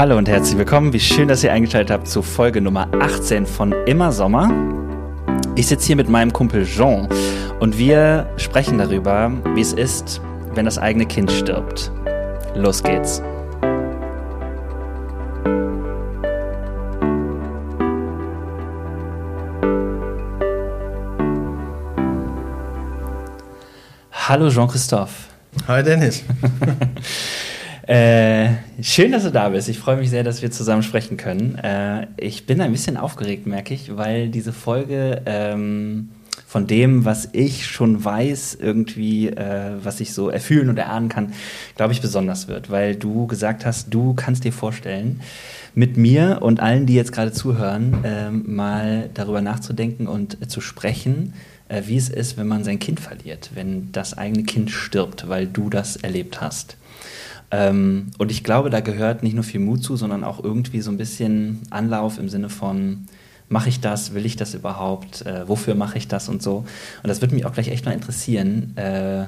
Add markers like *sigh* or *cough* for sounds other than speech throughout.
Hallo und herzlich willkommen. Wie schön, dass ihr eingeschaltet habt zu Folge Nummer 18 von Immer Sommer. Ich sitze hier mit meinem Kumpel Jean und wir sprechen darüber, wie es ist, wenn das eigene Kind stirbt. Los geht's. Hallo Jean-Christophe. Hi Dennis. *laughs* Äh, schön, dass du da bist. Ich freue mich sehr, dass wir zusammen sprechen können. Äh, ich bin ein bisschen aufgeregt, merke ich, weil diese Folge ähm, von dem, was ich schon weiß, irgendwie, äh, was ich so erfühlen und erahnen kann, glaube ich, besonders wird, weil du gesagt hast, du kannst dir vorstellen, mit mir und allen, die jetzt gerade zuhören, ähm, mal darüber nachzudenken und zu sprechen, äh, wie es ist, wenn man sein Kind verliert, wenn das eigene Kind stirbt, weil du das erlebt hast. Ähm, und ich glaube, da gehört nicht nur viel Mut zu, sondern auch irgendwie so ein bisschen Anlauf im Sinne von, mache ich das, will ich das überhaupt, äh, wofür mache ich das und so. Und das würde mich auch gleich echt mal interessieren, äh,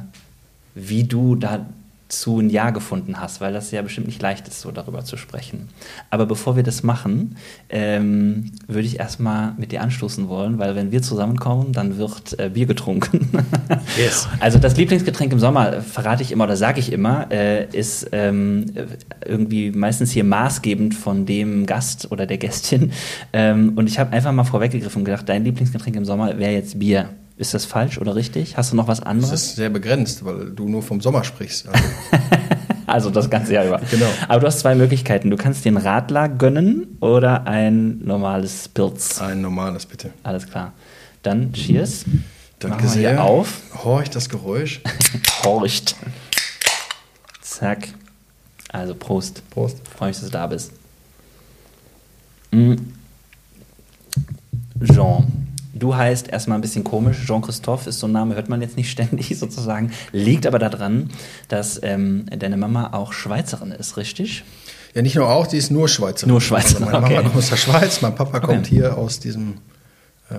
wie du da zu ein Ja gefunden hast, weil das ja bestimmt nicht leicht ist, so darüber zu sprechen. Aber bevor wir das machen, ähm, würde ich erstmal mit dir anstoßen wollen, weil wenn wir zusammenkommen, dann wird äh, Bier getrunken. *laughs* yes. Also das Lieblingsgetränk im Sommer, verrate ich immer oder sage ich immer, äh, ist ähm, irgendwie meistens hier maßgebend von dem Gast oder der Gästin. Ähm, und ich habe einfach mal vorweggegriffen und gedacht, dein Lieblingsgetränk im Sommer wäre jetzt Bier. Ist das falsch oder richtig? Hast du noch was anderes? Das ist sehr begrenzt, weil du nur vom Sommer sprichst. Also, *laughs* also das ganze Jahr über. Genau. Aber du hast zwei Möglichkeiten. Du kannst den Radler gönnen oder ein normales Pilz. Ein normales, bitte. Alles klar. Dann Cheers. Danke sehr. Hier auf. Horcht das Geräusch. *laughs* Horcht. Zack. Also Prost. Prost. Freue mich, dass du da bist. Mhm. Jean. Du heißt erstmal ein bisschen komisch. Jean-Christophe ist so ein Name, hört man jetzt nicht ständig *laughs* sozusagen. Liegt aber daran, dass ähm, deine Mama auch Schweizerin ist, richtig? Ja, nicht nur auch, die ist nur Schweizerin. Nur Schweizerin. Also meine okay. Mama kommt aus der Schweiz, mein Papa okay. kommt hier aus diesem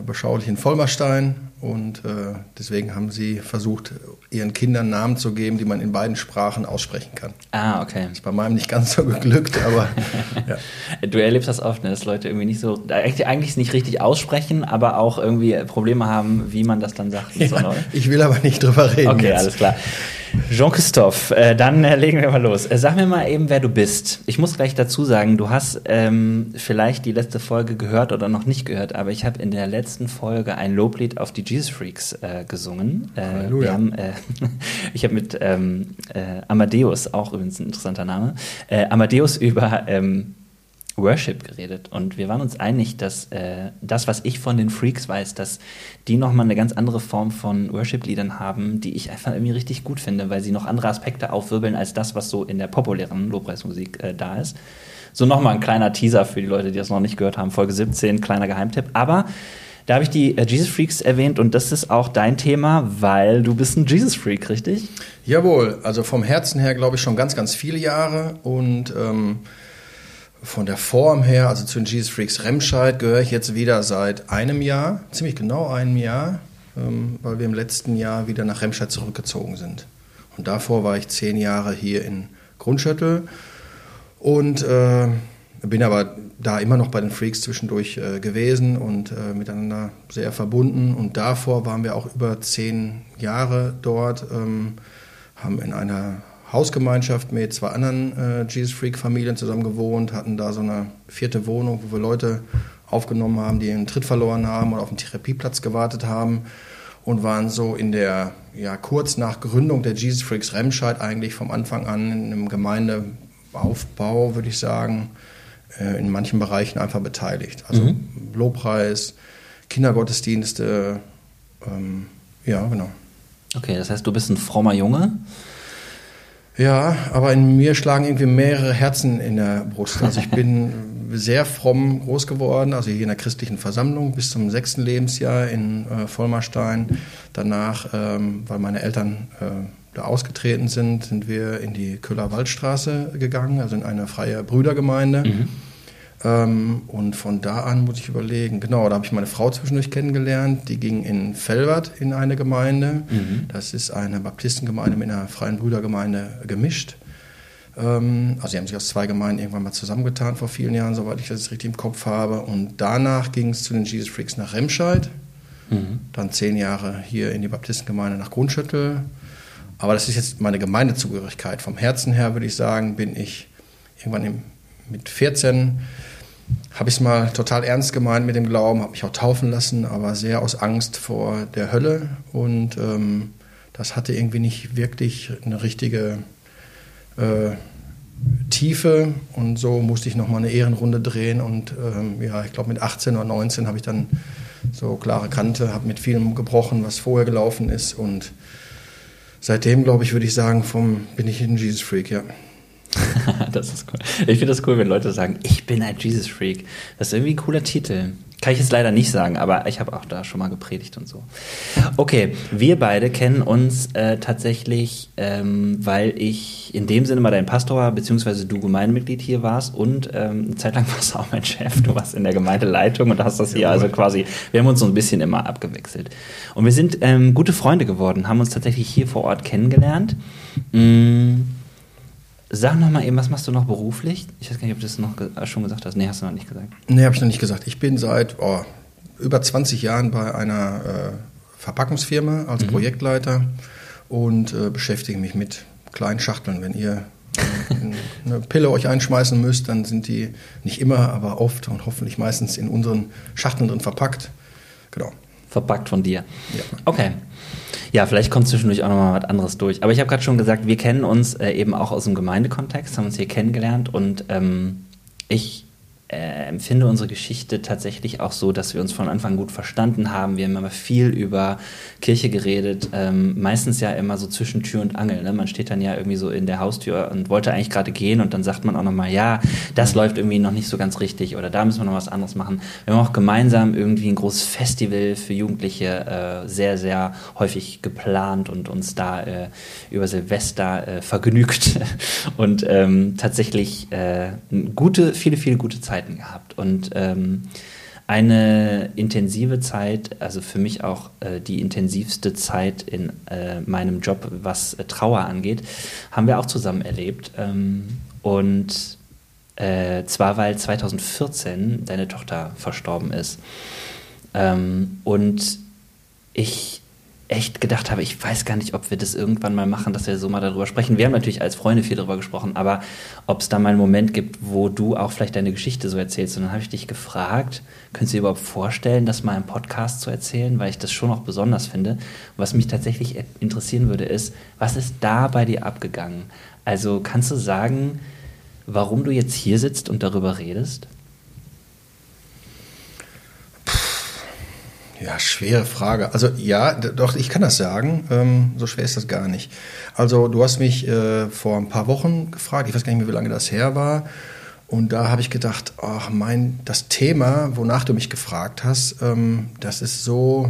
beschaulichen Vollmerstein und äh, deswegen haben sie versucht, ihren Kindern Namen zu geben, die man in beiden Sprachen aussprechen kann. Ah, okay. Ist bei meinem nicht ganz so geglückt, aber *laughs* ja. Du erlebst das oft, ne, dass Leute irgendwie nicht so, eigentlich nicht richtig aussprechen, aber auch irgendwie Probleme haben, wie man das dann sagt. Ja, so, ich will aber nicht drüber reden. Okay, jetzt. alles klar. Jean-Christophe, äh, dann äh, legen wir mal los. Äh, sag mir mal eben, wer du bist. Ich muss gleich dazu sagen, du hast ähm, vielleicht die letzte Folge gehört oder noch nicht gehört, aber ich habe in der letzten Folge ein Loblied auf die Jesus Freaks äh, gesungen. Äh, Halleluja. Wir haben, äh, *laughs* ich habe mit ähm, Amadeus, auch übrigens ein interessanter Name, Amadeus über ähm, Worship geredet und wir waren uns einig, dass äh, das, was ich von den Freaks weiß, dass die nochmal eine ganz andere Form von Worship-Liedern haben, die ich einfach irgendwie richtig gut finde, weil sie noch andere Aspekte aufwirbeln als das, was so in der populären Lobpreismusik äh, da ist. So nochmal ein kleiner Teaser für die Leute, die das noch nicht gehört haben, Folge 17, kleiner Geheimtipp. Aber da habe ich die äh, Jesus Freaks erwähnt und das ist auch dein Thema, weil du bist ein Jesus Freak, richtig? Jawohl, also vom Herzen her glaube ich schon ganz, ganz viele Jahre und ähm von der Form her, also zu den Jesus Freaks Remscheid, gehöre ich jetzt wieder seit einem Jahr, ziemlich genau einem Jahr, ähm, weil wir im letzten Jahr wieder nach Remscheid zurückgezogen sind. Und davor war ich zehn Jahre hier in Grundschüttel und äh, bin aber da immer noch bei den Freaks zwischendurch äh, gewesen und äh, miteinander sehr verbunden. Und davor waren wir auch über zehn Jahre dort, ähm, haben in einer Hausgemeinschaft mit zwei anderen äh, Jesus Freak Familien zusammen gewohnt, hatten da so eine vierte Wohnung, wo wir Leute aufgenommen haben, die einen Tritt verloren haben oder auf einen Therapieplatz gewartet haben und waren so in der, ja, kurz nach Gründung der Jesus Freaks Remscheid eigentlich vom Anfang an in einem Gemeindeaufbau, würde ich sagen, äh, in manchen Bereichen einfach beteiligt. Also mhm. Lobpreis, Kindergottesdienste, ähm, ja, genau. Okay, das heißt, du bist ein frommer Junge. Ja, aber in mir schlagen irgendwie mehrere Herzen in der Brust. Also ich bin *laughs* sehr fromm groß geworden, also hier in der christlichen Versammlung bis zum sechsten Lebensjahr in äh, Vollmarstein. Danach, ähm, weil meine Eltern äh, da ausgetreten sind, sind wir in die Köhler Waldstraße gegangen, also in eine freie Brüdergemeinde. Mhm. Ähm, und von da an muss ich überlegen, genau, da habe ich meine Frau zwischendurch kennengelernt. Die ging in Felbert in eine Gemeinde. Mhm. Das ist eine Baptistengemeinde mit einer freien Brüdergemeinde gemischt. Ähm, also sie haben sich aus zwei Gemeinden irgendwann mal zusammengetan vor vielen Jahren, soweit ich das richtig im Kopf habe. Und danach ging es zu den Jesus Freaks nach Remscheid. Mhm. Dann zehn Jahre hier in die Baptistengemeinde nach Grundschüttel. Aber das ist jetzt meine Gemeindezugehörigkeit. Vom Herzen her würde ich sagen, bin ich irgendwann im, mit 14 habe ich es mal total ernst gemeint mit dem Glauben, habe mich auch taufen lassen, aber sehr aus Angst vor der Hölle. Und ähm, das hatte irgendwie nicht wirklich eine richtige äh, Tiefe. Und so musste ich nochmal eine Ehrenrunde drehen. Und ähm, ja, ich glaube mit 18 oder 19 habe ich dann so klare Kante, habe mit vielem gebrochen, was vorher gelaufen ist. Und seitdem, glaube ich, würde ich sagen, vom, bin ich ein Jesus Freak, ja. *laughs* das ist cool. Ich finde das cool, wenn Leute sagen, ich bin ein Jesus Freak. Das ist irgendwie ein cooler Titel. Kann ich jetzt leider nicht sagen, aber ich habe auch da schon mal gepredigt und so. Okay, wir beide kennen uns äh, tatsächlich, ähm, weil ich in dem Sinne mal dein Pastor war, beziehungsweise du Gemeindemitglied hier warst und ähm, eine Zeit lang *laughs* warst du auch mein Chef. Du warst in der Gemeindeleitung und hast das hier also quasi, wir haben uns so ein bisschen immer abgewechselt. Und wir sind ähm, gute Freunde geworden, haben uns tatsächlich hier vor Ort kennengelernt. Mmh Sag noch mal eben, was machst du noch beruflich? Ich weiß gar nicht, ob du das noch äh, schon gesagt hast. Nee, hast du noch nicht gesagt. Nee, habe ich noch nicht gesagt. Ich bin seit oh, über 20 Jahren bei einer äh, Verpackungsfirma als mhm. Projektleiter und äh, beschäftige mich mit kleinen Schachteln. Wenn ihr äh, *laughs* eine Pille euch einschmeißen müsst, dann sind die nicht immer, aber oft und hoffentlich meistens in unseren Schachteln drin verpackt. Genau. Verpackt von dir. Ja. Okay. Ja, vielleicht kommt zwischendurch auch nochmal was anderes durch. Aber ich habe gerade schon gesagt, wir kennen uns äh, eben auch aus dem Gemeindekontext, haben uns hier kennengelernt und ähm, ich äh, empfinde unsere Geschichte tatsächlich auch so, dass wir uns von Anfang gut verstanden haben. Wir haben immer viel über Kirche geredet, ähm, meistens ja immer so zwischen Tür und Angel. Ne? Man steht dann ja irgendwie so in der Haustür und wollte eigentlich gerade gehen und dann sagt man auch nochmal, ja, das läuft irgendwie noch nicht so ganz richtig oder da müssen wir noch was anderes machen. Wir haben auch gemeinsam irgendwie ein großes Festival für Jugendliche äh, sehr, sehr häufig geplant und uns da äh, über Silvester äh, vergnügt *laughs* und ähm, tatsächlich äh, gute, viele, viele gute Zeit Zeiten gehabt. Und ähm, eine intensive Zeit, also für mich auch äh, die intensivste Zeit in äh, meinem Job, was äh, Trauer angeht, haben wir auch zusammen erlebt. Ähm, und äh, zwar, weil 2014 deine Tochter verstorben ist. Ähm, und ich echt gedacht habe, ich weiß gar nicht, ob wir das irgendwann mal machen, dass wir so mal darüber sprechen. Wir haben natürlich als Freunde viel darüber gesprochen, aber ob es da mal einen Moment gibt, wo du auch vielleicht deine Geschichte so erzählst. Und dann habe ich dich gefragt, könntest du dir überhaupt vorstellen, das mal im Podcast zu erzählen, weil ich das schon auch besonders finde. Und was mich tatsächlich interessieren würde, ist, was ist da bei dir abgegangen? Also kannst du sagen, warum du jetzt hier sitzt und darüber redest? Ja, schwere Frage. Also ja, doch, ich kann das sagen. Ähm, so schwer ist das gar nicht. Also du hast mich äh, vor ein paar Wochen gefragt, ich weiß gar nicht mehr, wie lange das her war. Und da habe ich gedacht, ach mein, das Thema, wonach du mich gefragt hast, ähm, das ist so,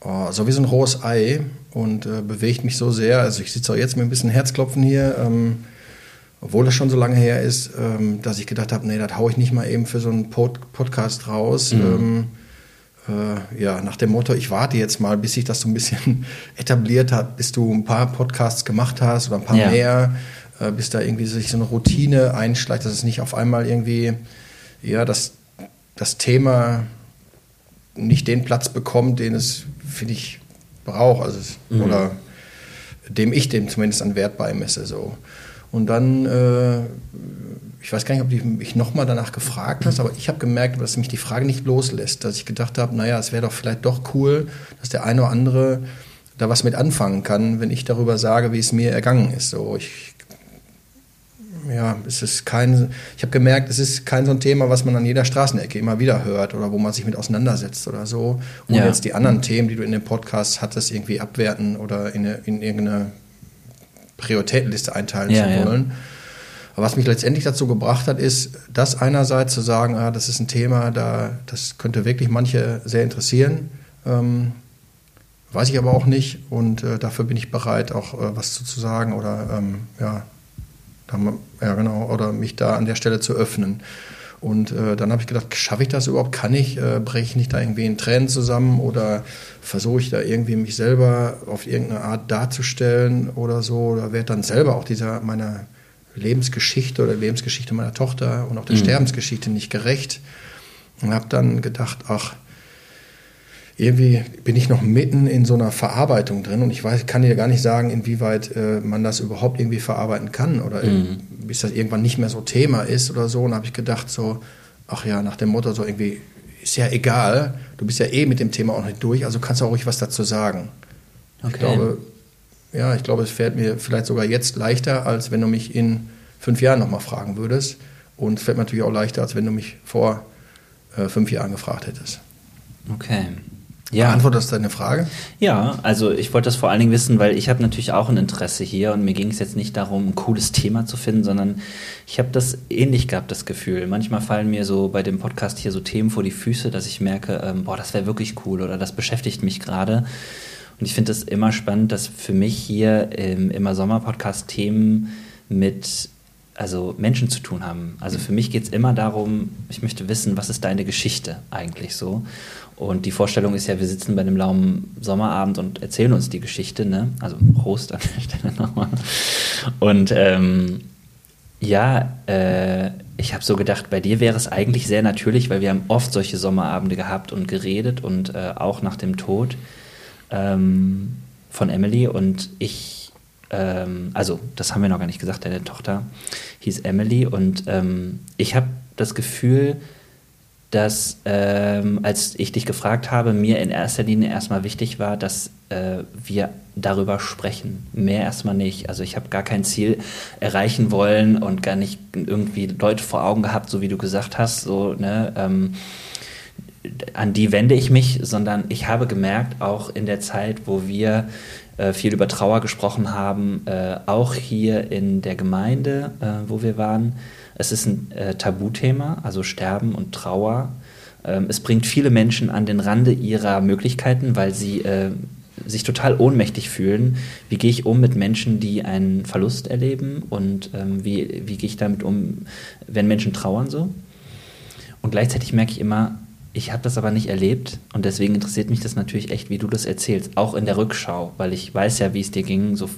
oh, so wie so ein rohes Ei und äh, bewegt mich so sehr. Also ich sitze auch jetzt mit ein bisschen Herzklopfen hier, ähm, obwohl das schon so lange her ist, ähm, dass ich gedacht habe, nee, das haue ich nicht mal eben für so einen Pod Podcast raus. Mhm ähm, äh, ja, nach dem Motto, ich warte jetzt mal, bis sich das so ein bisschen *laughs* etabliert hat, bis du ein paar Podcasts gemacht hast oder ein paar ja. mehr, äh, bis da irgendwie sich so eine Routine einschleicht, dass es nicht auf einmal irgendwie, ja, das, das Thema nicht den Platz bekommt, den es, finde ich, braucht, also es, mhm. oder dem ich dem zumindest an Wert beimesse, so. Und dann äh, ich weiß gar nicht, ob du mich nochmal danach gefragt hast, aber ich habe gemerkt, dass mich die Frage nicht loslässt, dass ich gedacht habe, naja, es wäre doch vielleicht doch cool, dass der eine oder andere da was mit anfangen kann, wenn ich darüber sage, wie es mir ergangen ist. So, ich, ja, es ist kein, ich habe gemerkt, es ist kein so ein Thema, was man an jeder Straßenecke immer wieder hört oder wo man sich mit auseinandersetzt oder so. Und ja. jetzt die anderen Themen, die du in dem Podcast hattest, irgendwie abwerten oder in, eine, in irgendeine Prioritätenliste einteilen ja, zu wollen. Ja. Aber was mich letztendlich dazu gebracht hat, ist, das einerseits zu sagen, ah, das ist ein Thema, da, das könnte wirklich manche sehr interessieren. Ähm, weiß ich aber auch nicht und äh, dafür bin ich bereit, auch äh, was zu, zu sagen oder ähm, ja, dann, ja, genau, oder mich da an der Stelle zu öffnen. Und äh, dann habe ich gedacht, schaffe ich das überhaupt? Kann ich? Äh, breche ich nicht da irgendwie in Tränen zusammen oder versuche ich da irgendwie mich selber auf irgendeine Art darzustellen oder so? Oder werde dann selber auch dieser meiner Lebensgeschichte oder Lebensgeschichte meiner Tochter und auch der mhm. Sterbensgeschichte nicht gerecht und habe dann gedacht, ach, irgendwie bin ich noch mitten in so einer Verarbeitung drin und ich weiß, kann dir gar nicht sagen, inwieweit äh, man das überhaupt irgendwie verarbeiten kann oder mhm. bis das irgendwann nicht mehr so Thema ist oder so. Und habe ich gedacht, so, ach ja, nach dem Motto, so irgendwie, ist ja egal, du bist ja eh mit dem Thema auch nicht durch, also kannst du auch ruhig was dazu sagen. Okay. Ich glaube, ja, ich glaube, es fällt mir vielleicht sogar jetzt leichter, als wenn du mich in fünf Jahren nochmal fragen würdest. Und es fällt mir natürlich auch leichter, als wenn du mich vor äh, fünf Jahren gefragt hättest. Okay. Ja. Beantwortet das deine Frage? Ja, also ich wollte das vor allen Dingen wissen, weil ich habe natürlich auch ein Interesse hier und mir ging es jetzt nicht darum, ein cooles Thema zu finden, sondern ich habe das ähnlich gehabt, das Gefühl. Manchmal fallen mir so bei dem Podcast hier so Themen vor die Füße, dass ich merke, ähm, boah, das wäre wirklich cool oder das beschäftigt mich gerade. Und ich finde es immer spannend, dass für mich hier im Immer Sommer Podcast Themen mit also Menschen zu tun haben. Also für mich geht es immer darum, ich möchte wissen, was ist deine Geschichte eigentlich so? Und die Vorstellung ist ja, wir sitzen bei einem lauen Sommerabend und erzählen uns die Geschichte, ne? Also Prost an der *laughs* Stelle nochmal. Und ähm, ja, äh, ich habe so gedacht, bei dir wäre es eigentlich sehr natürlich, weil wir haben oft solche Sommerabende gehabt und geredet und äh, auch nach dem Tod ähm, von Emily und ich, ähm, also das haben wir noch gar nicht gesagt, deine Tochter hieß Emily und ähm, ich habe das Gefühl, dass ähm, als ich dich gefragt habe, mir in erster Linie erstmal wichtig war, dass äh, wir darüber sprechen. Mehr erstmal nicht. Also ich habe gar kein Ziel erreichen wollen und gar nicht irgendwie Leute vor Augen gehabt, so wie du gesagt hast, so, ne, ähm, an die wende ich mich, sondern ich habe gemerkt, auch in der Zeit, wo wir äh, viel über Trauer gesprochen haben, äh, auch hier in der Gemeinde, äh, wo wir waren, es ist ein äh, Tabuthema, also Sterben und Trauer. Ähm, es bringt viele Menschen an den Rande ihrer Möglichkeiten, weil sie äh, sich total ohnmächtig fühlen. Wie gehe ich um mit Menschen, die einen Verlust erleben und ähm, wie, wie gehe ich damit um, wenn Menschen trauern so? Und gleichzeitig merke ich immer, ich habe das aber nicht erlebt und deswegen interessiert mich das natürlich echt, wie du das erzählst, auch in der Rückschau, weil ich weiß ja, wie es dir ging, so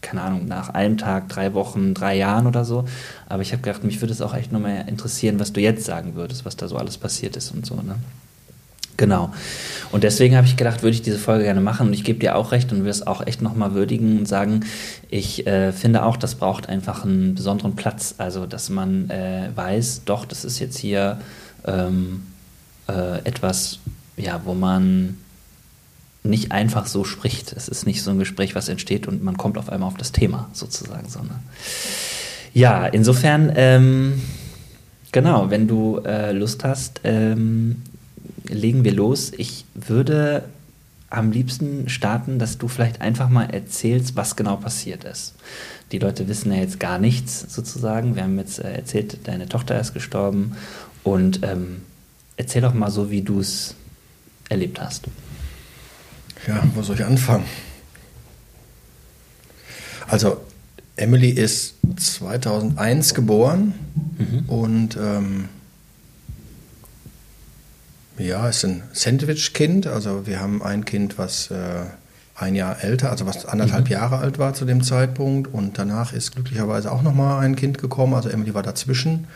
keine Ahnung, nach einem Tag, drei Wochen, drei Jahren oder so. Aber ich habe gedacht, mich würde es auch echt nochmal interessieren, was du jetzt sagen würdest, was da so alles passiert ist und so, ne? Genau. Und deswegen habe ich gedacht, würde ich diese Folge gerne machen. Und ich gebe dir auch recht und will es auch echt nochmal würdigen und sagen, ich äh, finde auch, das braucht einfach einen besonderen Platz. Also, dass man äh, weiß, doch, das ist jetzt hier ähm, äh, etwas, ja, wo man nicht einfach so spricht. Es ist nicht so ein Gespräch, was entsteht und man kommt auf einmal auf das Thema sozusagen. So, ne? Ja, insofern, ähm, genau, wenn du äh, Lust hast, ähm, legen wir los. Ich würde am liebsten starten, dass du vielleicht einfach mal erzählst, was genau passiert ist. Die Leute wissen ja jetzt gar nichts sozusagen. Wir haben jetzt äh, erzählt, deine Tochter ist gestorben und ähm, erzähl doch mal so, wie du es erlebt hast. Ja, wo soll ich anfangen? Also, Emily ist 2001 geboren mhm. und ähm, ja, ist ein Sandwich-Kind. Also, wir haben ein Kind, was äh, ein Jahr älter, also was anderthalb mhm. Jahre alt war zu dem Zeitpunkt. Und danach ist glücklicherweise auch nochmal ein Kind gekommen. Also, Emily war dazwischen.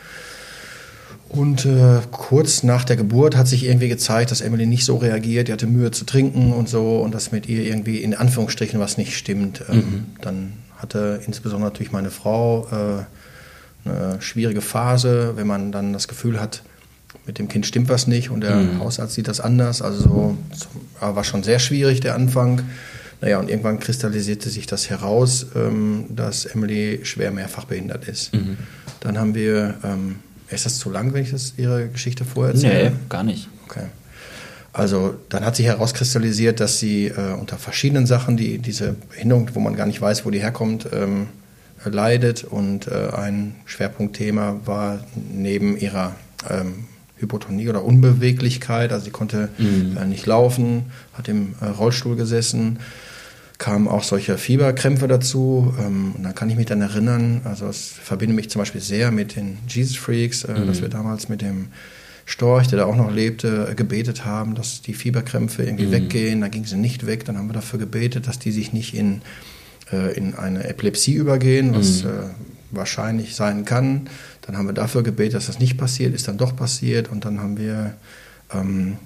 Und äh, kurz nach der Geburt hat sich irgendwie gezeigt, dass Emily nicht so reagiert. Die hatte Mühe zu trinken und so und dass mit ihr irgendwie in Anführungsstrichen was nicht stimmt. Ähm, mhm. Dann hatte insbesondere natürlich meine Frau äh, eine schwierige Phase, wenn man dann das Gefühl hat, mit dem Kind stimmt was nicht und der mhm. Hausarzt sieht das anders. Also so, so, war schon sehr schwierig der Anfang. Naja, und irgendwann kristallisierte sich das heraus, ähm, dass Emily schwer mehrfach behindert ist. Mhm. Dann haben wir ähm, ist das zu lang, wenn ich das Ihre Geschichte vorher erzähle? Nee, gar nicht. Okay. Also dann hat sich herauskristallisiert, dass sie äh, unter verschiedenen Sachen, die diese Behinderung, wo man gar nicht weiß, wo die herkommt, ähm, leidet. Und äh, ein Schwerpunktthema war neben ihrer ähm, Hypotonie oder Unbeweglichkeit, also sie konnte mhm. äh, nicht laufen, hat im äh, Rollstuhl gesessen, kamen auch solche Fieberkrämpfe dazu. Ähm, und da kann ich mich dann erinnern, also es verbindet mich zum Beispiel sehr mit den Jesus Freaks, äh, mhm. dass wir damals mit dem Storch, der da auch noch lebte, äh, gebetet haben, dass die Fieberkrämpfe irgendwie mhm. weggehen. Da ging sie nicht weg. Dann haben wir dafür gebetet, dass die sich nicht in, äh, in eine Epilepsie übergehen, was mhm. wahrscheinlich sein kann. Dann haben wir dafür gebetet, dass das nicht passiert, ist dann doch passiert und dann haben wir ähm,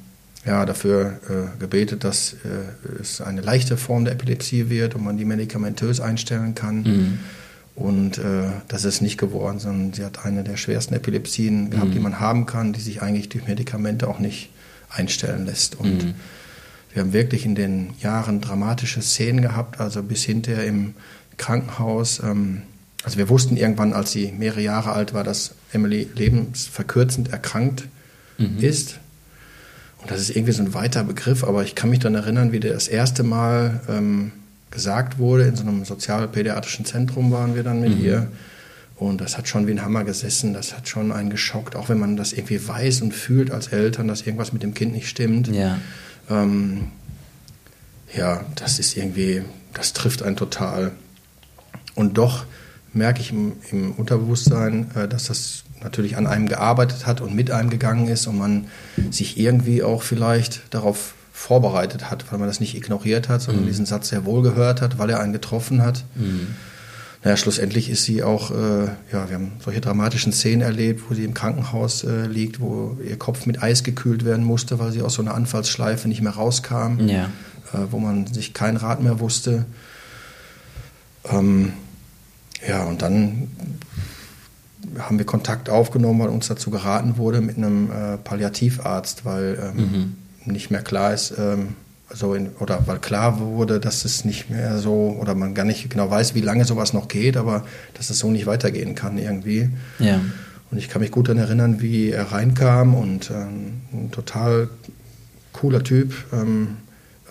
ja, dafür äh, gebetet, dass äh, es eine leichte Form der Epilepsie wird und man die medikamentös einstellen kann. Mhm. Und äh, das ist nicht geworden, sondern sie hat eine der schwersten Epilepsien gehabt, mhm. die man haben kann, die sich eigentlich durch Medikamente auch nicht einstellen lässt. Und mhm. wir haben wirklich in den Jahren dramatische Szenen gehabt, also bis hinterher im Krankenhaus. Ähm, also wir wussten irgendwann, als sie mehrere Jahre alt war, dass Emily lebensverkürzend erkrankt mhm. ist. Und das ist irgendwie so ein weiter Begriff, aber ich kann mich dann erinnern, wie der das erste Mal ähm, gesagt wurde. In so einem sozialpädiatrischen Zentrum waren wir dann mit mhm. ihr. Und das hat schon wie ein Hammer gesessen, das hat schon einen geschockt, auch wenn man das irgendwie weiß und fühlt als Eltern, dass irgendwas mit dem Kind nicht stimmt. Ja, ähm, ja das ist irgendwie, das trifft einen total. Und doch merke ich im, im Unterbewusstsein, äh, dass das natürlich an einem gearbeitet hat und mit einem gegangen ist und man sich irgendwie auch vielleicht darauf vorbereitet hat, weil man das nicht ignoriert hat, sondern mhm. diesen Satz sehr wohl gehört hat, weil er einen getroffen hat. Mhm. Naja, schlussendlich ist sie auch, äh, ja, wir haben solche dramatischen Szenen erlebt, wo sie im Krankenhaus äh, liegt, wo ihr Kopf mit Eis gekühlt werden musste, weil sie aus so einer Anfallsschleife nicht mehr rauskam, ja. äh, wo man sich kein Rat mehr wusste. Ähm, ja, und dann haben wir Kontakt aufgenommen, weil uns dazu geraten wurde mit einem äh, Palliativarzt, weil ähm, mhm. nicht mehr klar ist, ähm, so in, oder weil klar wurde, dass es nicht mehr so, oder man gar nicht genau weiß, wie lange sowas noch geht, aber dass es so nicht weitergehen kann irgendwie. Ja. Und ich kann mich gut daran erinnern, wie er reinkam und ähm, ein total cooler Typ, ähm,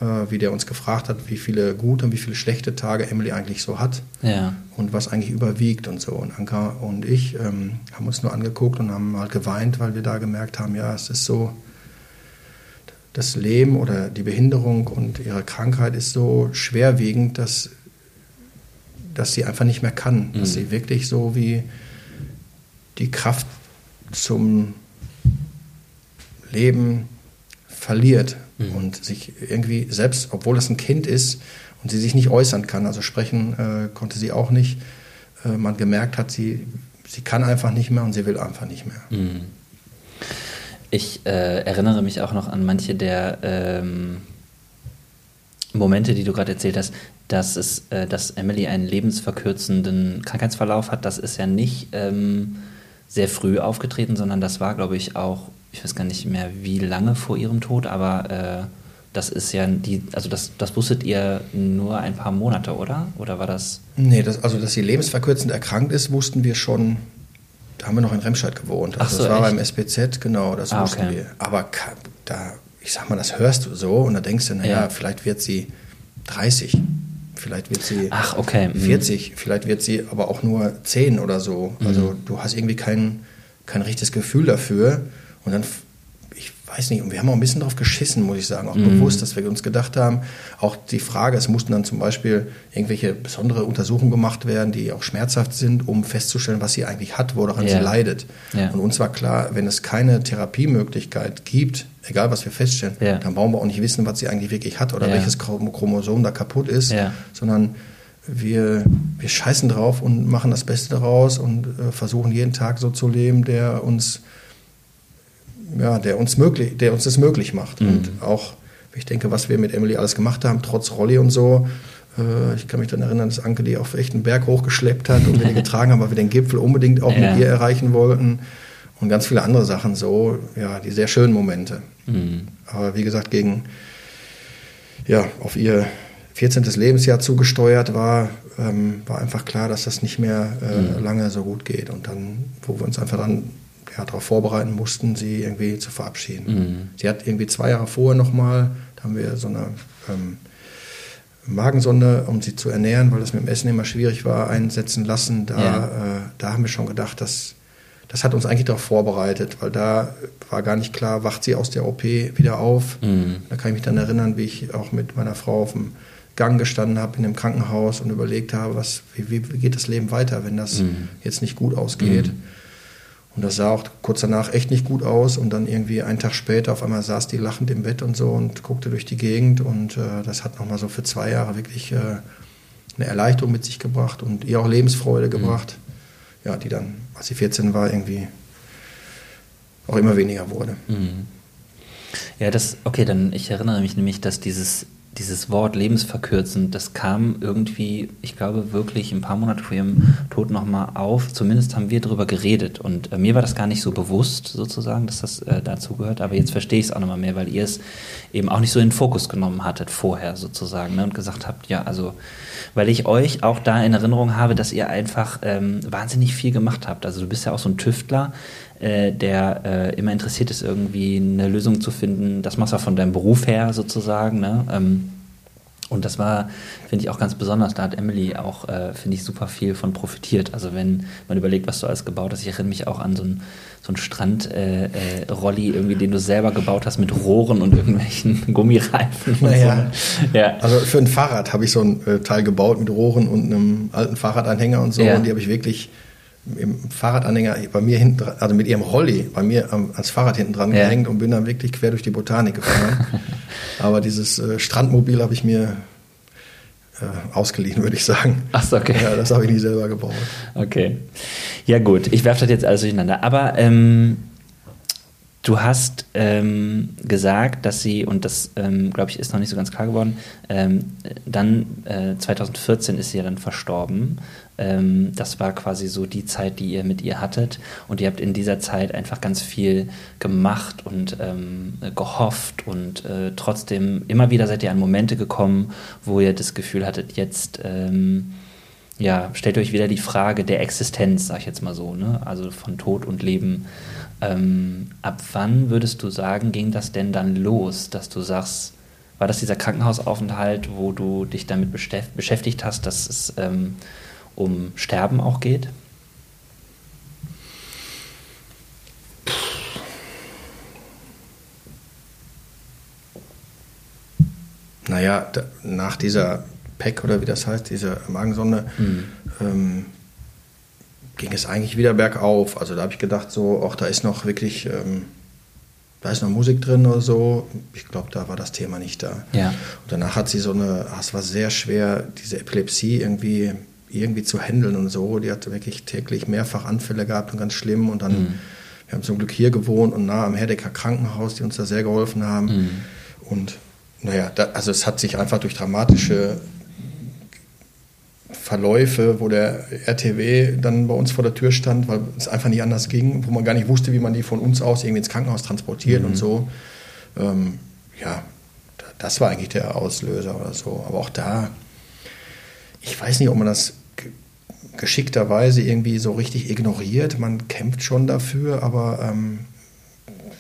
äh, wie der uns gefragt hat, wie viele gute und wie viele schlechte Tage Emily eigentlich so hat ja. und was eigentlich überwiegt und so. Und Anka und ich ähm, haben uns nur angeguckt und haben mal geweint, weil wir da gemerkt haben, ja, es ist so, das Leben oder die Behinderung und ihre Krankheit ist so schwerwiegend, dass, dass sie einfach nicht mehr kann. Mhm. Dass sie wirklich so wie die Kraft zum Leben verliert mhm. und sich irgendwie selbst, obwohl das ein Kind ist und sie sich nicht äußern kann, also sprechen äh, konnte sie auch nicht, äh, man gemerkt hat, sie, sie kann einfach nicht mehr und sie will einfach nicht mehr. Mhm. Ich äh, erinnere mich auch noch an manche der ähm, Momente, die du gerade erzählt hast, dass, es, äh, dass Emily einen lebensverkürzenden Krankheitsverlauf hat. Das ist ja nicht ähm, sehr früh aufgetreten, sondern das war, glaube ich, auch ich weiß gar nicht mehr, wie lange vor ihrem Tod, aber äh, das ist ja die, also das, das wusstet ihr nur ein paar Monate, oder? Oder war das? Nee, das, also dass sie lebensverkürzend erkrankt ist, wussten wir schon, da haben wir noch in Remscheid gewohnt. Also so, das war echt? beim SPZ, genau, das Ah, wussten okay. wir. Aber da, ich sag mal, das hörst du so und da denkst du, naja, Ja. vielleicht wird sie 30, vielleicht wird sie Ach, okay. mhm. 40, vielleicht wird sie aber auch nur 10 oder so. Also Mhm. du hast irgendwie kein, kein richtiges Gefühl dafür. Und dann, ich weiß nicht, und wir haben auch ein bisschen drauf geschissen, muss ich sagen, auch Mhm. bewusst, dass wir uns gedacht haben, auch die Frage, es mussten dann zum Beispiel irgendwelche besondere Untersuchungen gemacht werden, die auch schmerzhaft sind, um festzustellen, was sie eigentlich hat, woran Ja. sie leidet. Ja. Und uns war klar, wenn es keine Therapiemöglichkeit gibt, egal was wir feststellen, Ja. dann brauchen wir auch nicht wissen, was sie eigentlich wirklich hat oder welches Chrom- Chromosom da kaputt ist, sondern wir, wir scheißen drauf und machen das Beste daraus und äh, versuchen jeden Tag so zu leben, der uns, ja, der uns möglich, der uns das möglich macht. Mhm. Und auch, ich denke, was wir mit Emily alles gemacht haben, trotz Rolli und so. äh, Ich kann mich dann erinnern, dass Anke die auf echt einen Berg hochgeschleppt hat und wir die *laughs* getragen haben, weil wir den Gipfel unbedingt auch Ja. mit ihr erreichen wollten. Und ganz viele andere Sachen so, ja, die sehr schönen Momente. Mhm. Aber wie gesagt, gegen, ja, auf ihr 14. Lebensjahr zugesteuert war, ähm, war einfach klar, dass das nicht mehr äh, Mhm. lange so gut geht. Und dann, wo wir uns einfach dann ja, darauf vorbereiten mussten, sie irgendwie zu verabschieden. Mhm. Sie hat irgendwie zwei Jahre vorher nochmal, da haben wir so eine ähm, Magensonde, um sie zu ernähren, weil das mit dem Essen immer schwierig war, einsetzen lassen. Da, Ja. äh, da haben wir schon gedacht, dass das hat uns eigentlich darauf vorbereitet, weil da war gar nicht klar, wacht sie aus der OP wieder auf. Mhm. Da kann ich mich dann erinnern, wie ich auch mit meiner Frau auf dem Gang gestanden habe in dem Krankenhaus und überlegt habe, was, wie, wie geht das Leben weiter, wenn das Mhm. jetzt nicht gut ausgeht. Mhm. Und das sah auch kurz danach echt nicht gut aus. Und dann irgendwie einen Tag später auf einmal saß die lachend im Bett und so und guckte durch die Gegend. Und äh, das hat nochmal so für zwei Jahre wirklich äh, eine Erleichterung mit sich gebracht und ihr auch Lebensfreude gebracht. ja, die dann, als ich 14 war, irgendwie auch immer weniger wurde. Mhm. Ja, das, okay, dann ich erinnere mich nämlich, dass dieses dieses Wort lebensverkürzend, das kam irgendwie, ich glaube, wirklich ein paar Monate vor ihrem Tod nochmal auf. Zumindest haben wir darüber geredet. Und äh, mir war das gar nicht so bewusst, sozusagen, dass das äh, dazu gehört. Aber jetzt verstehe ich es auch nochmal mehr, weil ihr es eben auch nicht so in den Fokus genommen hattet vorher, sozusagen. Ne? Und gesagt habt, ja, also, weil ich euch auch da in Erinnerung habe, dass ihr einfach ähm, wahnsinnig viel gemacht habt. Also, du bist ja auch so ein Tüftler. Äh, der äh, immer interessiert ist, irgendwie eine Lösung zu finden. Das machst du auch von deinem Beruf her sozusagen. Ne? Ähm, und das war, finde ich, auch ganz besonders. Da hat Emily auch, äh, finde ich, super viel von profitiert. Also wenn man überlegt, was du alles gebaut hast. Ich erinnere mich auch an so einen so Strandrolli, äh, äh, irgendwie, den du selber gebaut hast mit Rohren und irgendwelchen *laughs* Gummireifen. Und naja. so. ja. Also für ein Fahrrad habe ich so ein äh, Teil gebaut mit Rohren und einem alten Fahrradanhänger und so. Ja. Und die habe ich wirklich im Fahrradanhänger bei mir hinten dran, also mit ihrem Rolli bei mir ans Fahrrad hinten dran ja. gehängt und bin dann wirklich quer durch die Botanik gefahren. *laughs* Aber dieses äh, Strandmobil habe ich mir äh, ausgeliehen, würde ich sagen. Ach so, okay. Ja, das habe ich nie selber gebaut. Okay. Ja, gut. Ich werfe das jetzt alles durcheinander. Aber ähm, Du hast ähm, gesagt, dass sie, und das ähm, glaube ich ist noch nicht so ganz klar geworden, ähm, dann äh, 2014 ist sie ja dann verstorben. Ähm, das war quasi so die Zeit, die ihr mit ihr hattet. Und ihr habt in dieser Zeit einfach ganz viel gemacht und ähm, gehofft. Und äh, trotzdem immer wieder seid ihr an Momente gekommen, wo ihr das Gefühl hattet, jetzt ähm, ja, stellt euch wieder die Frage der Existenz, sag ich jetzt mal so, ne? also von Tod und Leben ähm, ab wann würdest du sagen, ging das denn dann los, dass du sagst, war das dieser Krankenhausaufenthalt, wo du dich damit beschäftigt hast, dass es ähm, um Sterben auch geht? Naja, da, nach dieser PEC oder wie das heißt, diese Magensonde, mhm. ähm, ging es eigentlich wieder bergauf. Also da habe ich gedacht, so, auch da ist noch wirklich, ähm, da ist noch Musik drin oder so. Ich glaube, da war das Thema nicht da. Ja. Und danach hat sie so eine, es war sehr schwer, diese Epilepsie irgendwie, irgendwie zu handeln und so. Die hatte wirklich täglich mehrfach Anfälle gehabt und ganz schlimm. Und dann, mhm. wir haben zum Glück hier gewohnt und nah am Herdecker Krankenhaus, die uns da sehr geholfen haben. Mhm. Und naja, da, also es hat sich einfach durch dramatische Verläufe, wo der RTW dann bei uns vor der Tür stand, weil es einfach nicht anders ging, wo man gar nicht wusste, wie man die von uns aus irgendwie ins Krankenhaus transportiert mhm. und so. Ähm, ja, das war eigentlich der Auslöser oder so. Aber auch da, ich weiß nicht, ob man das geschickterweise irgendwie so richtig ignoriert. Man kämpft schon dafür, aber ähm,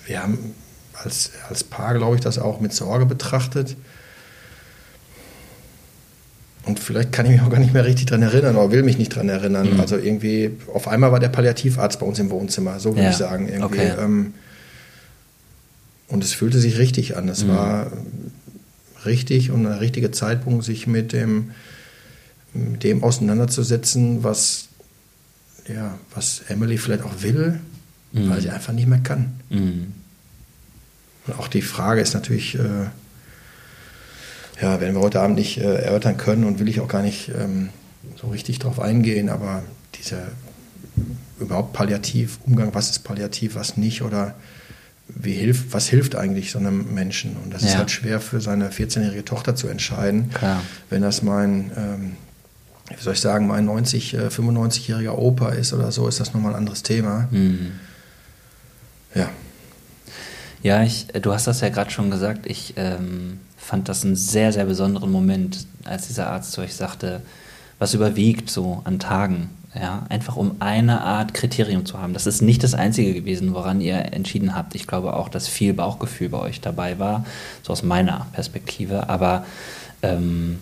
wir haben als, als Paar, glaube ich, das auch mit Sorge betrachtet. Und vielleicht kann ich mich auch gar nicht mehr richtig dran erinnern oder will mich nicht dran erinnern. Mhm. Also irgendwie, auf einmal war der Palliativarzt bei uns im Wohnzimmer, so würde ja. ich sagen. Irgendwie. Okay. Ähm, und es fühlte sich richtig an. Es mhm. war richtig und ein richtiger Zeitpunkt, sich mit dem, mit dem auseinanderzusetzen, was, ja, was Emily vielleicht auch will, mhm. weil sie einfach nicht mehr kann. Mhm. Und auch die Frage ist natürlich, äh, ja, werden wir heute Abend nicht äh, erörtern können und will ich auch gar nicht ähm, so richtig drauf eingehen, aber dieser überhaupt Palliativ, Umgang, was ist Palliativ, was nicht oder wie hilft, was hilft eigentlich so einem Menschen? Und das ja. ist halt schwer für seine 14-jährige Tochter zu entscheiden. Klar. Wenn das mein, ähm, wie soll ich sagen, mein 90, äh, 95-jähriger Opa ist oder so, ist das nochmal ein anderes Thema. Mhm. Ja. Ja, ich, du hast das ja gerade schon gesagt. Ich ähm, fand das einen sehr, sehr besonderen Moment, als dieser Arzt zu euch sagte, was überwiegt so an Tagen. Ja, einfach um eine Art Kriterium zu haben. Das ist nicht das Einzige gewesen, woran ihr entschieden habt. Ich glaube auch, dass viel Bauchgefühl bei euch dabei war, so aus meiner Perspektive. Aber ähm,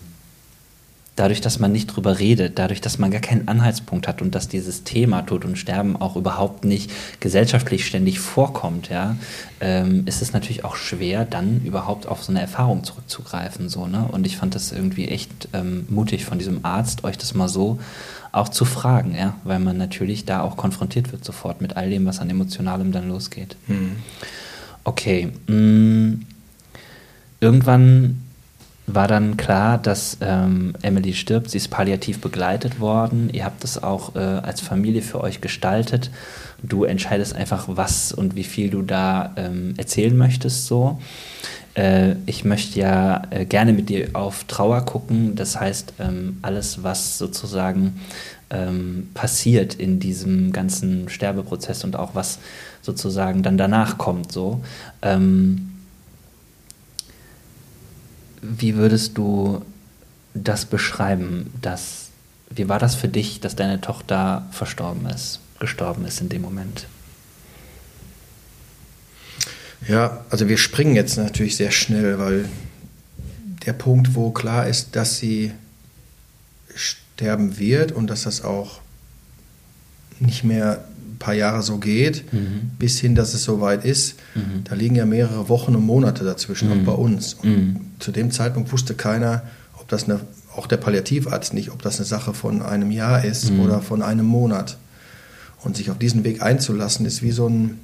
dadurch, dass man nicht drüber redet, dadurch, dass man gar keinen Anhaltspunkt hat und dass dieses Thema Tod und Sterben auch überhaupt nicht gesellschaftlich ständig vorkommt, ja, ähm, ist es natürlich auch schwer, dann überhaupt auf so eine Erfahrung zurückzugreifen. So, ne? Und ich fand das irgendwie echt ähm, mutig von diesem Arzt, euch das mal so auch zu fragen, ja, weil man natürlich da auch konfrontiert wird sofort mit all dem, was an Emotionalem dann losgeht. Mhm. Okay. Mh, mm, irgendwann war dann klar, dass ähm, Emily stirbt. Sie ist palliativ begleitet worden. Ihr habt das auch äh, als Familie für euch gestaltet. Du entscheidest einfach, was und wie viel du da ähm, erzählen möchtest. So. Äh, ich möchte ja äh, gerne mit dir auf Trauer gucken. Das heißt, ähm, alles, was sozusagen ähm, passiert in diesem ganzen Sterbeprozess und auch was sozusagen dann danach kommt. So. Wie würdest du das beschreiben? Dass, wie war das für dich, dass deine Tochter verstorben ist, gestorben ist in dem Moment? Ja, also wir springen jetzt natürlich sehr schnell, weil der Punkt, wo klar ist, dass sie sterben wird und dass das auch nicht mehr paar Jahre so geht, mhm. bis hin, dass es soweit ist, mhm. da liegen ja mehrere Wochen und Monate dazwischen, mhm. auch bei uns. Und mhm. zu dem Zeitpunkt wusste keiner, ob das eine, auch der Palliativarzt nicht, ob das eine Sache von einem Jahr ist mhm. oder von einem Monat. Und sich auf diesen Weg einzulassen, ist wie so ein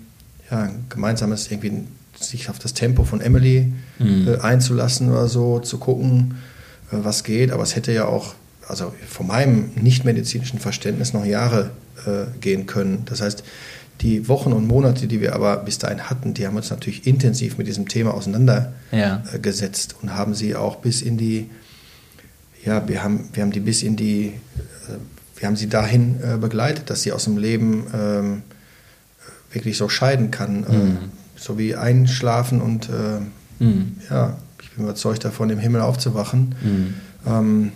ja, gemeinsames irgendwie sich auf das Tempo von Emily mhm. äh, einzulassen oder so, zu gucken, äh, was geht. Aber es hätte ja auch, also von meinem nichtmedizinischen Verständnis noch Jahre äh, gehen können. Das heißt, die Wochen und Monate, die wir aber bis dahin hatten, die haben uns natürlich intensiv mit diesem Thema auseinandergesetzt ja. und haben sie auch bis in die, ja, wir haben, wir haben die bis in die, äh, wir haben sie dahin äh, begleitet, dass sie aus dem Leben ähm, wirklich so scheiden kann, äh, mhm. so wie einschlafen und äh, mhm. ja, ich bin überzeugt davon, im Himmel aufzuwachen. Mhm. Ähm,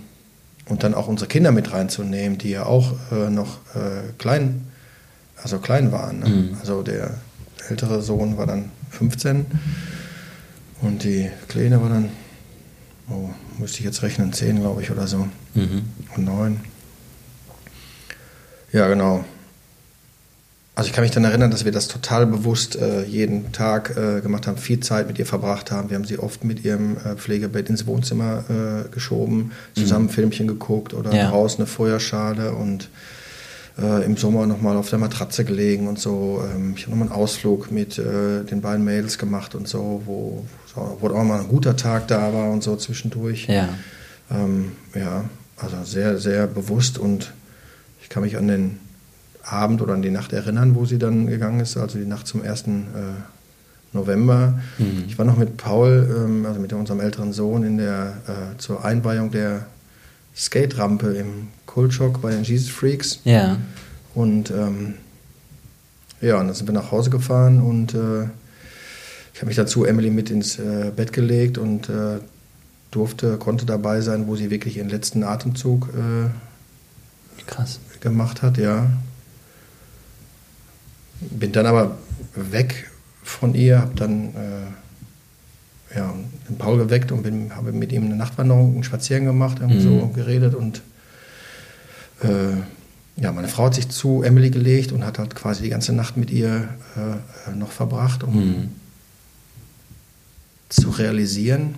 und dann auch unsere Kinder mit reinzunehmen, die ja auch äh, noch äh, klein, also klein waren. Ne? Mhm. Also der ältere Sohn war dann 15 und die Kleine war dann, oh, müsste ich jetzt rechnen, 10 glaube ich oder so. Mhm. Und 9. Ja, genau. Also ich kann mich dann erinnern, dass wir das total bewusst äh, jeden Tag äh, gemacht haben, viel Zeit mit ihr verbracht haben. Wir haben sie oft mit ihrem äh, Pflegebett ins Wohnzimmer äh, geschoben, zusammen mhm. Filmchen geguckt oder ja. draußen eine Feuerschale und äh, im Sommer nochmal auf der Matratze gelegen und so. Ähm, ich habe nochmal einen Ausflug mit äh, den beiden Mädels gemacht und so, wo, wo auch mal ein guter Tag da war und so zwischendurch. Ja. Ähm, ja, also sehr, sehr bewusst und ich kann mich an den Abend oder an die Nacht erinnern, wo sie dann gegangen ist, also die Nacht zum 1. Äh, November. Mhm. Ich war noch mit Paul, ähm, also mit unserem älteren Sohn, in der, äh, zur Einweihung der Skate-Rampe im Kultschock bei den Jesus Freaks. Ja. Und ähm, ja, und dann sind wir nach Hause gefahren und äh, ich habe mich dazu Emily mit ins äh, Bett gelegt und äh, durfte, konnte dabei sein, wo sie wirklich ihren letzten Atemzug äh, Krass. gemacht hat, ja. Bin dann aber weg von ihr, habe dann äh, ja, den Paul geweckt und bin, habe mit ihm eine Nachtwanderung, einen Spaziergang gemacht, mhm. so geredet und äh, ja, meine Frau hat sich zu Emily gelegt und hat halt quasi die ganze Nacht mit ihr äh, noch verbracht, um mhm. zu realisieren.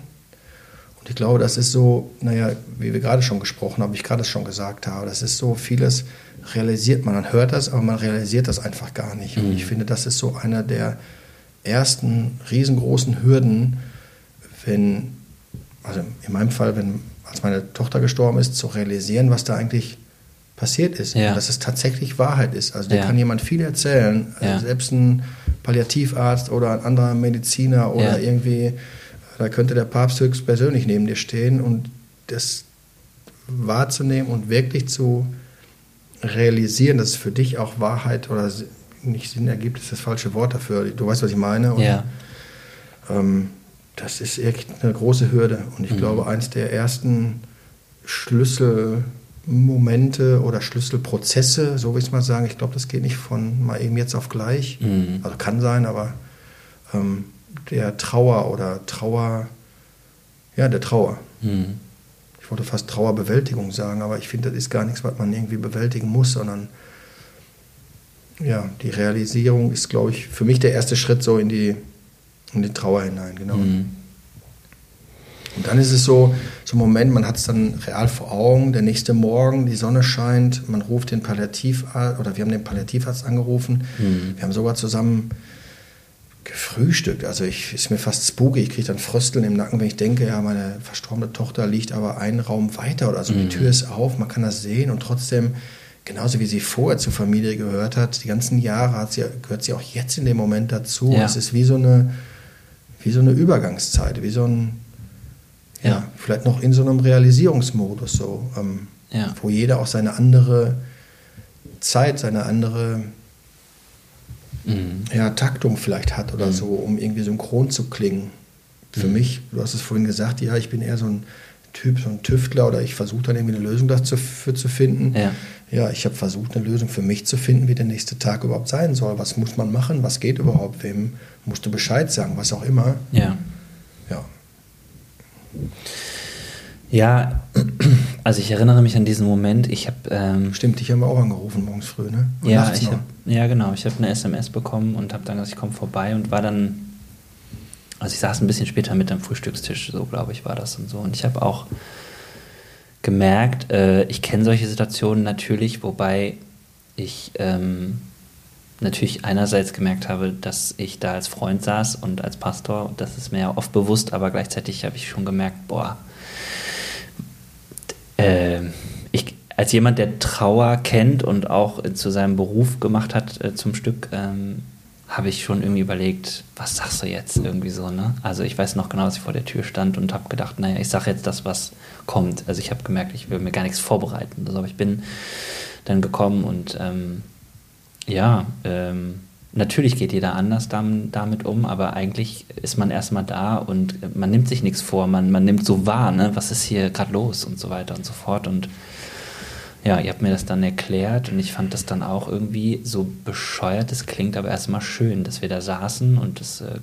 Und ich glaube, das ist so, naja, wie wir gerade schon gesprochen haben, ich gerade schon gesagt habe, das ist so vieles, realisiert man. Man hört das, aber man realisiert das einfach gar nicht. Mhm. Und ich finde, das ist so einer der ersten riesengroßen Hürden, wenn, also in meinem Fall, wenn als meine Tochter gestorben ist, zu realisieren, was da eigentlich passiert ist. Ja. Dass es tatsächlich Wahrheit ist. Also da ja. kann jemand viel erzählen. Ja. Selbst ein Palliativarzt oder ein anderer Mediziner oder irgendwie, da könnte der Papst höchstpersönlich neben dir stehen und das wahrzunehmen und wirklich zu realisieren, dass es für dich auch Wahrheit oder nicht Sinn ergibt, ist das falsche Wort dafür. Du weißt, was ich meine. Und, ja. Ähm, das ist echt eine große Hürde. Und ich mhm. glaube, eins der ersten Schlüsselmomente oder Schlüsselprozesse, so will ich es mal sagen, ich glaube, das geht nicht von mal eben jetzt auf gleich. Mhm. Also kann sein, aber ähm, der Trauer oder Trauer, ja, der Trauer. Mhm ich wollte fast Trauerbewältigung sagen, aber ich finde, das ist gar nichts, was man irgendwie bewältigen muss, sondern ja, die Realisierung ist, glaube ich, für mich der erste Schritt so in die, in die Trauer hinein, genau. Mhm. Und dann ist es so, so ein Moment, man hat es dann real vor Augen, der nächste Morgen, die Sonne scheint, man ruft den Palliativarzt, oder wir haben den Palliativarzt angerufen, mhm. wir haben sogar zusammen gefrühstückt. Also ich ist mir fast spooky. Ich kriege dann Frösteln im Nacken, wenn ich denke, ja, meine verstorbene Tochter liegt aber einen Raum weiter oder so. Mhm. Die Tür ist auf, man kann das sehen und trotzdem, genauso wie sie vorher zur Familie gehört hat, die ganzen Jahre hat sie, gehört sie auch jetzt in dem Moment dazu. Ja. Es ist wie so eine, wie so eine Übergangszeit, wie so ein, ja, ja vielleicht noch in so einem Realisierungsmodus, so, ähm, ja. wo jeder auch seine andere Zeit, seine andere mhm. ja, Taktung vielleicht hat oder mhm. so, um irgendwie synchron zu klingen. Für mhm. mich, du hast es vorhin gesagt, ja, ich bin eher so ein Typ, so ein Tüftler oder ich versuche dann irgendwie eine Lösung dafür zu finden. Ja, ja ich habe versucht, eine Lösung für mich zu finden, wie der nächste Tag überhaupt sein soll. Was muss man machen? Was geht überhaupt? Wem musst du Bescheid sagen? Was auch immer. Ja. Ja. Ja, *clears throat* also ich erinnere mich an diesen Moment. Ich habe ähm, stimmt, dich haben wir auch angerufen morgens früh, ne? Und ja, ich hab, ja genau. Ich habe eine SMS bekommen und habe dann gesagt, ich komme vorbei und war dann, also ich saß ein bisschen später mit am Frühstückstisch, so glaube ich war das und so. Und ich habe auch gemerkt, äh, ich kenne solche Situationen natürlich, wobei ich ähm, natürlich einerseits gemerkt habe, dass ich da als Freund saß und als Pastor, das ist mir ja oft bewusst, aber gleichzeitig habe ich schon gemerkt, boah äh, ich, als jemand, der Trauer kennt und auch zu seinem Beruf gemacht hat äh, zum Stück, ähm, habe ich schon irgendwie überlegt, was sagst du jetzt irgendwie so, ne? Also ich weiß noch genau, dass ich vor der Tür stand und habe gedacht, naja, ich sage jetzt das, was kommt. Also ich habe gemerkt, ich will mir gar nichts vorbereiten. Also, aber ich bin dann gekommen und ähm, ja, ähm, natürlich geht jeder anders damit um, aber eigentlich ist man erstmal da und man nimmt sich nichts vor, man, man nimmt so wahr, ne, was ist hier gerade los und so weiter und so fort. Und ja, ihr habt mir das dann erklärt und ich fand das dann auch irgendwie so bescheuert. Es klingt aber erstmal schön, dass wir da saßen und das äh,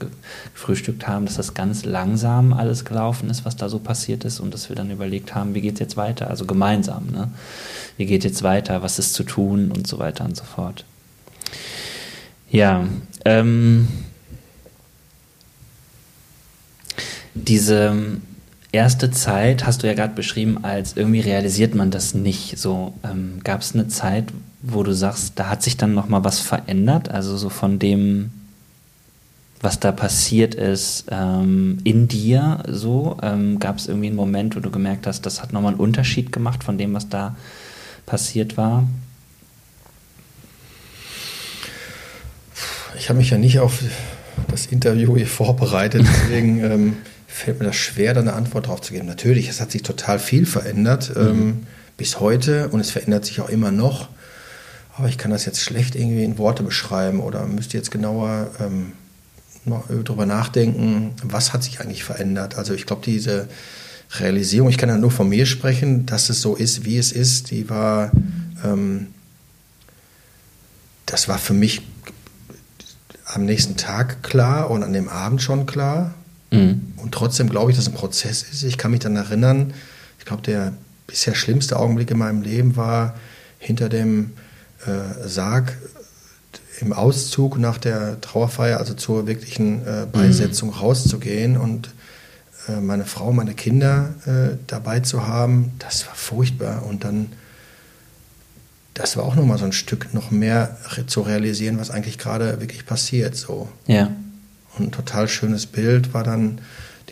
gefrühstückt haben, dass das ganz langsam alles gelaufen ist, was da so passiert ist und dass wir dann überlegt haben, wie geht es jetzt weiter? Also gemeinsam, ne? Wie geht jetzt weiter? Was ist zu tun und so weiter und so fort. Ja, ähm, diese erste Zeit hast du ja gerade beschrieben, als irgendwie realisiert man das nicht. So ähm, gab es eine Zeit, wo du sagst, da hat sich dann noch mal was verändert, also so von dem, was da passiert ist ähm, in dir. So ähm, gab es irgendwie einen Moment, wo du gemerkt hast, das hat noch mal einen Unterschied gemacht von dem, was da passiert war. Ich habe mich ja nicht auf das Interview hier vorbereitet, deswegen *laughs* ähm, fällt mir das schwer, da eine Antwort drauf zu geben. Natürlich, es hat sich total viel verändert mhm. ähm, bis heute und es verändert sich auch immer noch. Aber ich kann das jetzt schlecht irgendwie in Worte beschreiben oder müsste jetzt genauer ähm, noch darüber nachdenken, was hat sich eigentlich verändert. Also ich glaube, diese Realisierung, ich kann ja nur von mir sprechen, dass es so ist, wie es ist, die war, ähm, das war für mich am nächsten Tag klar und an dem Abend schon klar. Mhm. Und trotzdem glaube ich, dass es ein Prozess ist. Ich kann mich dann erinnern, ich glaube, der bisher schlimmste Augenblick in meinem Leben war hinter dem äh, Sarg im Auszug nach der Trauerfeier, also zur wirklichen äh, Beisetzung mhm. rauszugehen und äh, meine Frau, meine Kinder äh, dabei zu haben. Das war furchtbar. Und dann das war auch nochmal so ein Stück noch mehr zu realisieren, was eigentlich gerade wirklich passiert. So. Ja. Und ein total schönes Bild war dann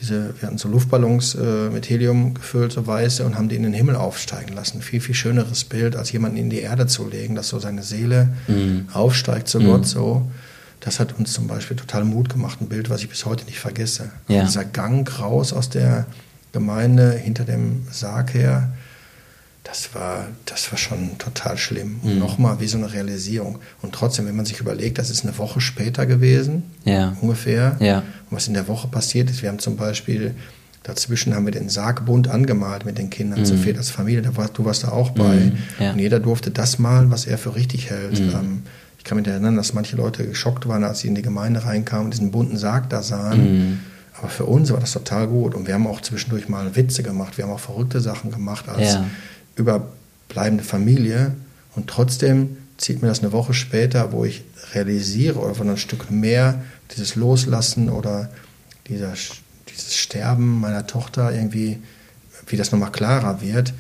diese, wir hatten so Luftballons äh, mit Helium gefüllt, so weiße, und haben die in den Himmel aufsteigen lassen. Viel, viel schöneres Bild, als jemanden in die Erde zu legen, dass so seine Seele mhm. aufsteigt zu mhm. Gott so. Das hat uns zum Beispiel total Mut gemacht, ein Bild, was ich bis heute nicht vergesse. Ja. Dieser Gang raus aus der Gemeinde hinter dem Sarg her, das war, das war schon total schlimm. Und mhm. nochmal wie so eine Realisierung. Und trotzdem, wenn man sich überlegt, das ist eine Woche später gewesen, ja. ungefähr. Ja. Und was in der Woche passiert ist, wir haben zum Beispiel, dazwischen haben wir den Sargbund angemalt mit den Kindern, mhm. Sophie, das Familie, da war, du warst da auch bei. Mhm. Ja. Und jeder durfte das malen, was er für richtig hält. Mhm. Ähm, ich kann mich erinnern, dass manche Leute geschockt waren, als sie in die Gemeinde reinkamen und diesen bunten Sarg da sahen. Mhm. Aber für uns war das total gut. Und wir haben auch zwischendurch mal Witze gemacht, wir haben auch verrückte Sachen gemacht als ja überbleibende Familie und trotzdem zieht mir das eine Woche später, wo ich realisiere oder von ein Stück mehr dieses Loslassen oder dieser, dieses Sterben meiner Tochter irgendwie, wie das nochmal klarer wird,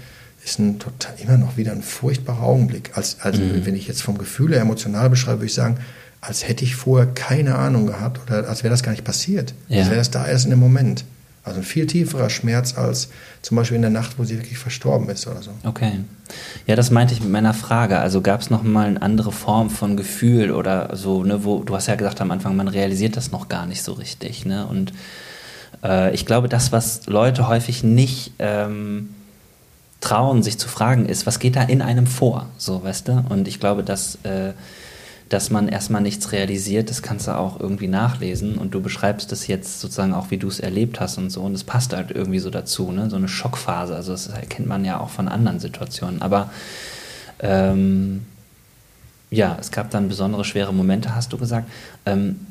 ist ein total, immer noch wieder ein furchtbarer Augenblick. Als, also mhm. wenn ich jetzt vom Gefühl her emotional beschreibe, würde ich sagen, als hätte ich vorher keine Ahnung gehabt oder als wäre das gar nicht passiert. Ja. Als wäre das da erst in dem Moment. Also ein viel tieferer Schmerz als zum Beispiel in der Nacht, wo sie wirklich verstorben ist oder so. Okay. Ja, das meinte ich mit meiner Frage. Also gab es noch mal eine andere Form von Gefühl oder so, ne, wo du hast ja gesagt am Anfang, man realisiert das noch gar nicht so richtig, ne? Und äh, ich glaube, das, was Leute häufig nicht ähm, trauen, sich zu fragen, ist, was geht da in einem vor, so, weißt du? Und ich glaube, dass äh, dass man erstmal nichts realisiert, das kannst du auch irgendwie nachlesen und du beschreibst das jetzt sozusagen auch, wie du es erlebt hast und so und es passt halt irgendwie so dazu, ne? so eine Schockphase, also das erkennt man ja auch von anderen Situationen, aber ähm, ja, es gab dann besondere schwere Momente, hast du gesagt. Ähm,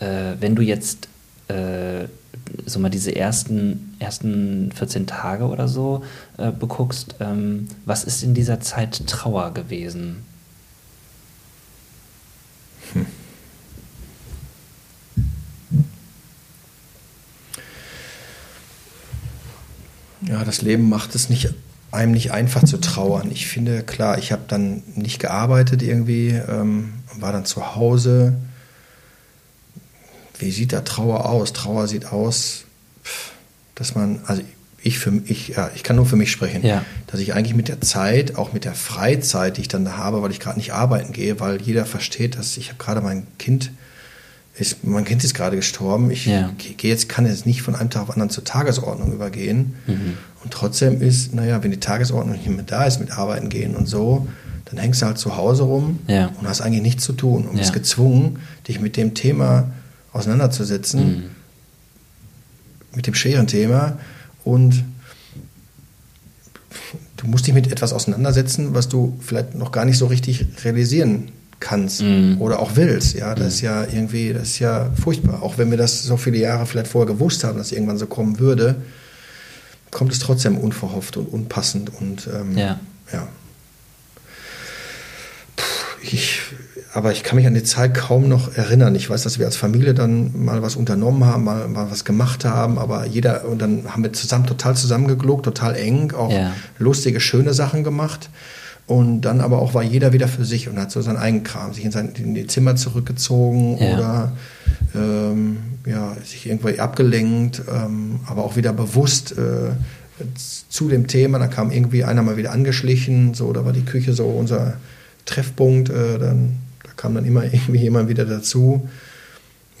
äh, wenn du jetzt äh, so mal diese ersten, ersten 14 Tage oder so äh, beguckst, ähm, was ist in dieser Zeit Trauer gewesen? Ja, das Leben macht es nicht, einem nicht einfach zu trauern. Ich finde, klar, ich habe dann nicht gearbeitet irgendwie, ähm, war dann zu Hause. Wie sieht da Trauer aus? Trauer sieht aus, dass man, also ich für ich, ja, ich kann nur für mich sprechen, ja. dass ich eigentlich mit der Zeit, auch mit der Freizeit, die ich dann da habe, weil ich gerade nicht arbeiten gehe, weil jeder versteht, dass ich habe gerade mein Kind ist, mein Kind ist gerade gestorben. Ich Ja. gehe jetzt, kann jetzt nicht von einem Tag auf den anderen zur Tagesordnung übergehen. Mhm. Und trotzdem ist, naja, wenn die Tagesordnung nicht mehr da ist mit Arbeiten gehen und so, dann hängst du halt zu Hause rum Ja. und hast eigentlich nichts zu tun und Ja. bist gezwungen, dich mit dem Thema auseinanderzusetzen, Mhm. mit dem schweren Thema und du musst dich mit etwas auseinandersetzen, was du vielleicht noch gar nicht so richtig realisieren kannst Mhm. oder auch willst. Ja, das ist ja irgendwie, das ist ja furchtbar. Auch wenn wir das so viele Jahre vielleicht vorher gewusst haben, dass es irgendwann so kommen würde, kommt es trotzdem unverhofft und unpassend und ähm, Ja. ja. Puh, Ich, aber ich kann mich an die Zeit kaum noch erinnern. Ich weiß, dass wir als Familie dann mal was unternommen haben, mal, mal was gemacht haben, aber jeder, und dann haben wir zusammen total zusammengegluckt, total eng, auch Ja. lustige, schöne Sachen gemacht. Und dann aber auch war jeder wieder für sich und hat so seinen eigenen Kram, sich in, sein, in die Zimmer zurückgezogen Ja. oder ähm, ja, sich irgendwo abgelenkt, ähm, aber auch wieder bewusst äh, zu dem Thema. Dann kam irgendwie einer mal wieder angeschlichen, so, da war die Küche so unser Treffpunkt. Äh, dann, da kam dann immer *laughs* irgendwie jemand wieder dazu.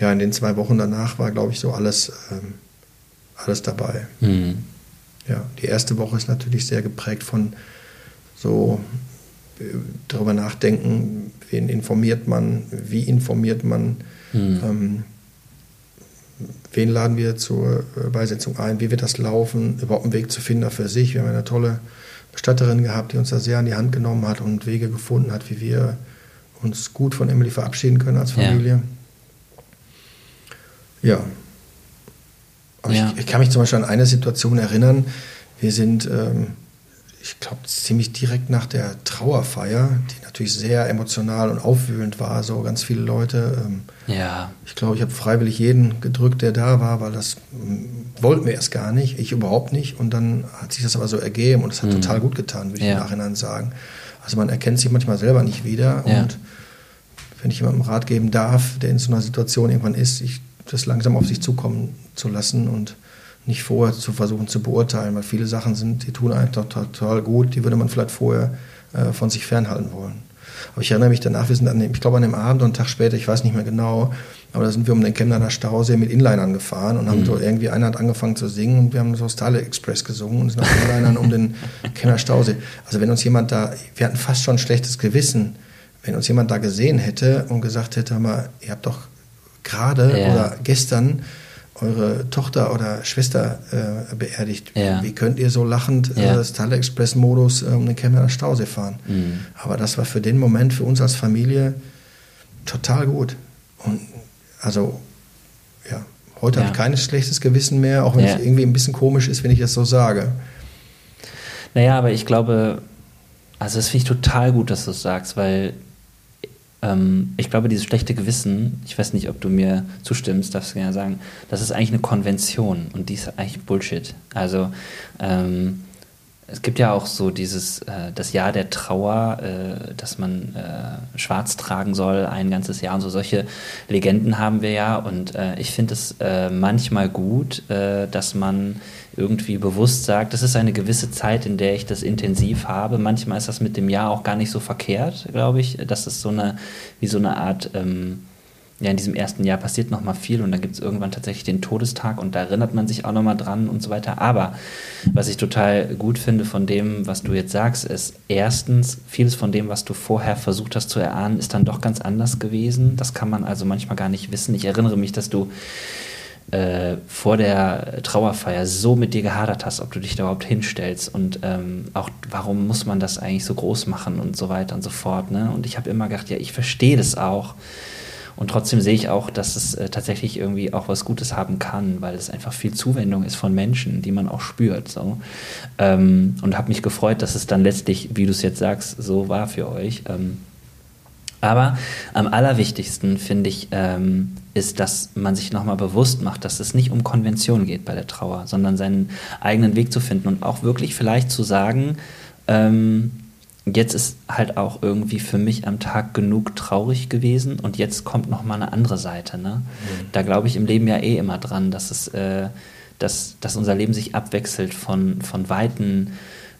Ja, in den zwei Wochen danach war, glaube ich, so alles, ähm, alles dabei. Mhm. Ja, die erste Woche ist natürlich sehr geprägt von so äh, darüber nachdenken, wen informiert man, wie informiert man, Mhm. ähm, wen laden wir zur äh, Beisetzung ein, wie wird das laufen, überhaupt einen Weg zu finden für sich. Wir haben eine tolle Bestatterin gehabt, die uns da sehr an die Hand genommen hat und Wege gefunden hat, wie wir uns gut von Emily verabschieden können als Ja. Familie. Ja. Aber Ja. Ich, ich kann mich zum Beispiel an eine Situation erinnern. Wir sind, ähm, ich glaube, ziemlich direkt nach der Trauerfeier, die natürlich sehr emotional und aufwühlend war, so ganz viele Leute. Ähm, Ja. ich glaube, ich habe freiwillig jeden gedrückt, der da war, weil das mm, wollten wir erst gar nicht, ich überhaupt nicht. Und dann hat sich das aber so ergeben und es hat Mhm. total gut getan, würde ich Ja. im Nachhinein sagen. Also man erkennt sich manchmal selber nicht wieder. Ja. Und wenn ich jemandem Rat geben darf, der in so einer Situation irgendwann ist, ich das langsam auf sich zukommen zu lassen und nicht vorher zu versuchen zu beurteilen, weil viele Sachen sind, die tun eigentlich doch total gut, die würde man vielleicht vorher äh, von sich fernhalten wollen. Aber ich erinnere mich danach, wir sind an dem, ich glaube an dem Abend und einen Tag später, ich weiß nicht mehr genau, aber da sind wir um den Chemnader Stausee mit Inlinern gefahren und haben Mhm. so irgendwie, einer hat angefangen zu singen und wir haben so Style Express gesungen und sind auf Inlinern um den Chemnader Stausee. Also wenn uns jemand da, wir hatten fast schon ein schlechtes Gewissen, wenn uns jemand da gesehen hätte und gesagt hätte, mal, ihr habt doch gerade Ja. oder gestern eure Tochter oder Schwester äh, beerdigt. Ja. Wie könnt ihr so lachend Ja. äh, Style Express Modus äh, um den Chemnader Stausee fahren? Mhm. Aber das war für den Moment für uns als Familie total gut. Und also, ja, heute Ja. habe ich kein schlechtes Gewissen mehr, auch wenn es irgendwie ein bisschen komisch ist, wenn ich das so sage. Naja, aber ich glaube, also das finde ich total gut, dass du es sagst, weil ähm, ich glaube, dieses schlechte Gewissen, ich weiß nicht, ob du mir zustimmst, darfst du gerne sagen, das ist eigentlich eine Konvention und die ist eigentlich Bullshit. Also ähm, es gibt ja auch so dieses, äh, das Jahr der Trauer, äh, dass man äh, schwarz tragen soll, ein ganzes Jahr und so. Solche Legenden haben wir ja. Und äh, ich finde es äh, manchmal gut, äh, dass man irgendwie bewusst sagt, das ist eine gewisse Zeit, in der ich das intensiv habe. Manchmal ist das mit dem Jahr auch gar nicht so verkehrt, glaube ich. Das ist so eine, wie so eine Art. Ähm, ja, in diesem ersten Jahr passiert noch mal viel und dann gibt es irgendwann tatsächlich den Todestag und da erinnert man sich auch noch mal dran und so weiter. Aber was ich total gut finde von dem, was du jetzt sagst, ist erstens, vieles von dem, was du vorher versucht hast zu erahnen, ist dann doch ganz anders gewesen. Das kann man also manchmal gar nicht wissen. Ich erinnere mich, dass du äh, vor der Trauerfeier so mit dir gehadert hast, ob du dich da überhaupt hinstellst und ähm, auch warum muss man das eigentlich so groß machen und so weiter und so fort. Ne? Und ich habe immer gedacht, ja, ich verstehe das auch und trotzdem sehe ich auch, dass es äh, tatsächlich irgendwie auch was Gutes haben kann, weil es einfach viel Zuwendung ist von Menschen, die man auch spürt. So. Ähm, und habe mich gefreut, dass es dann letztlich, wie du es jetzt sagst, so war für euch. Ähm, aber am allerwichtigsten finde ich, ähm, ist, dass man sich nochmal bewusst macht, dass es nicht um Konvention geht bei der Trauer, sondern seinen eigenen Weg zu finden und auch wirklich vielleicht zu sagen, ähm, jetzt ist halt auch irgendwie für mich am Tag genug traurig gewesen und jetzt kommt noch mal eine andere Seite. Ne? Mhm. Da glaube ich im Leben ja eh immer dran, dass es, äh, dass, dass unser Leben sich abwechselt von, von weiten,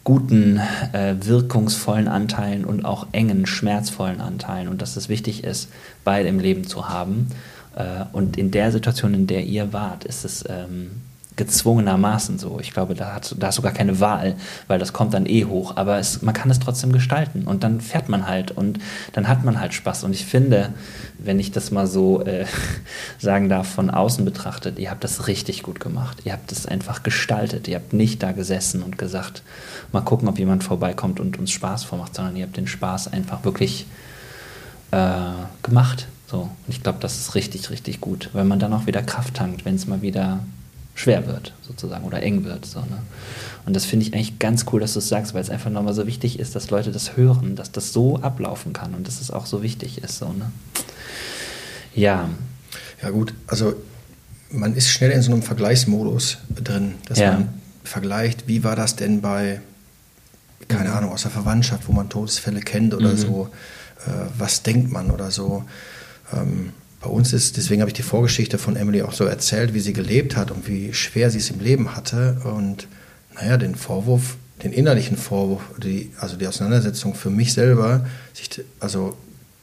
guten, äh, wirkungsvollen Anteilen und auch engen, schmerzvollen Anteilen und dass es wichtig ist, beide im Leben zu haben. Äh, und in der Situation, in der ihr wart, ist es ähm, gezwungenermaßen so. Ich glaube, da, hat, da hast du gar keine Wahl, weil das kommt dann eh hoch. Aber es, man kann es trotzdem gestalten und dann fährt man halt und dann hat man halt Spaß. Und ich finde, wenn ich das mal so äh, *laughs* sagen darf, von außen betrachtet, ihr habt das richtig gut gemacht. Ihr habt es einfach gestaltet. Ihr habt nicht da gesessen und gesagt, mal gucken, ob jemand vorbeikommt und uns Spaß vormacht, sondern ihr habt den Spaß einfach wirklich äh, gemacht. So. Und ich glaube, das ist richtig, richtig gut, weil man dann auch wieder Kraft tankt, wenn es mal wieder schwer wird, sozusagen, oder eng wird. So, ne? Und das finde ich eigentlich ganz cool, dass du es sagst, weil es einfach nochmal so wichtig ist, dass Leute das hören, dass das so ablaufen kann und dass es auch so wichtig ist. So, ne? Ja. Ja, gut, also man ist schnell in so einem Vergleichsmodus drin, dass ja. man vergleicht, wie war das denn bei, keine mhm. Ahnung, aus der Verwandtschaft, wo man Todesfälle kennt oder mhm. so, äh, was denkt man oder so. Ähm, bei uns ist, deswegen habe ich die Vorgeschichte von Emily auch so erzählt, wie sie gelebt hat und wie schwer sie es im Leben hatte. Und naja, den Vorwurf, den innerlichen Vorwurf, die, also die Auseinandersetzung für mich selber, sich, also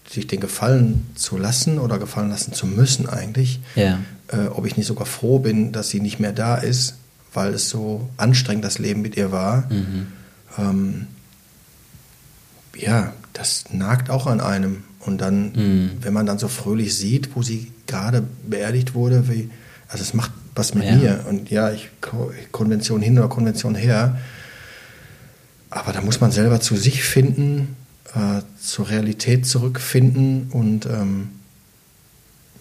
sich den gefallen zu lassen oder gefallen lassen zu müssen eigentlich, ja. äh, ob ich nicht sogar froh bin, dass sie nicht mehr da ist, weil es so anstrengend das Leben mit ihr war. Mhm. Ähm, ja, das nagt auch an einem. Und dann, mhm. wenn man dann so fröhlich sieht, wo sie gerade beerdigt wurde, wie, also es macht was mit ja. mir. Und ja, ich Konvention hin oder Konvention her. Aber da muss man selber zu sich finden, äh, zur Realität zurückfinden und ähm,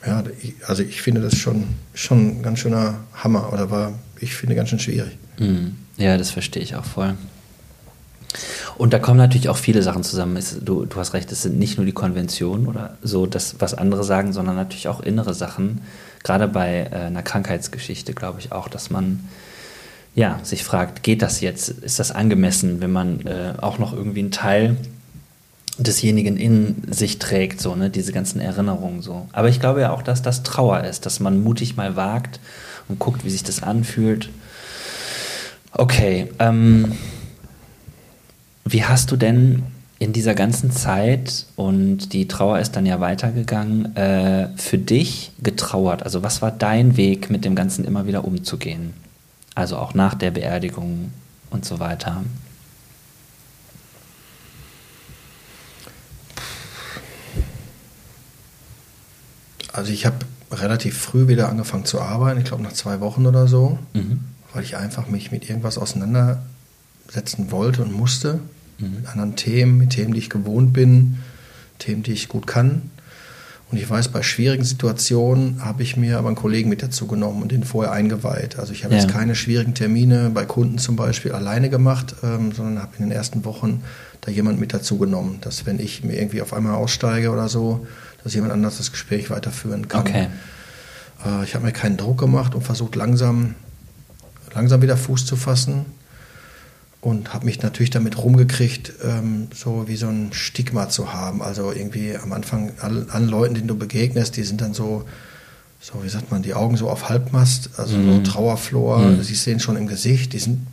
ja, also ich finde das schon, schon ein ganz schöner Hammer oder war, ich finde, ganz schön schwierig. Mhm. Ja, das verstehe ich auch voll. Und da kommen natürlich auch viele Sachen zusammen. Du, du hast recht, es sind nicht nur die Konventionen oder so, das, was andere sagen, sondern natürlich auch innere Sachen. Gerade bei äh, einer Krankheitsgeschichte glaube ich auch, dass man ja, sich fragt, geht das jetzt? Ist das angemessen, wenn man äh, auch noch irgendwie einen Teil desjenigen in sich trägt, so, ne, diese ganzen Erinnerungen so. Aber ich glaube ja auch, dass das Trauer ist, dass man mutig mal wagt und guckt, wie sich das anfühlt. Okay, ähm, wie hast du denn in dieser ganzen Zeit, und die Trauer ist dann ja weitergegangen, äh, für dich getrauert? Also was war dein Weg, mit dem Ganzen immer wieder umzugehen? Also auch nach der Beerdigung und so weiter. Also ich habe relativ früh wieder angefangen zu arbeiten, ich glaube nach zwei Wochen oder so, mhm. weil ich einfach mich mit irgendwas auseinander setzen wollte und musste. Mit anderen Themen, mit Themen, die ich gewohnt bin, Themen, die ich gut kann. Und ich weiß, bei schwierigen Situationen habe ich mir aber einen Kollegen mit dazu genommen und den vorher eingeweiht. Also ich habe ja. jetzt keine schwierigen Termine bei Kunden zum Beispiel alleine gemacht, ähm, sondern habe in den ersten Wochen da jemand mit dazu genommen, dass wenn ich mir irgendwie auf einmal aussteige oder so, dass jemand anders das Gespräch weiterführen kann. Okay. Äh, ich habe mir keinen Druck gemacht und versucht langsam, langsam wieder Fuß zu fassen und habe mich natürlich damit rumgekriegt, ähm, so wie so ein Stigma zu haben. Also irgendwie am Anfang an Leuten, denen du begegnest, die sind dann so, so wie sagt man, die Augen so auf Halbmast, also mhm. so Trauerflor, mhm. du siehst den schon im Gesicht, die sind,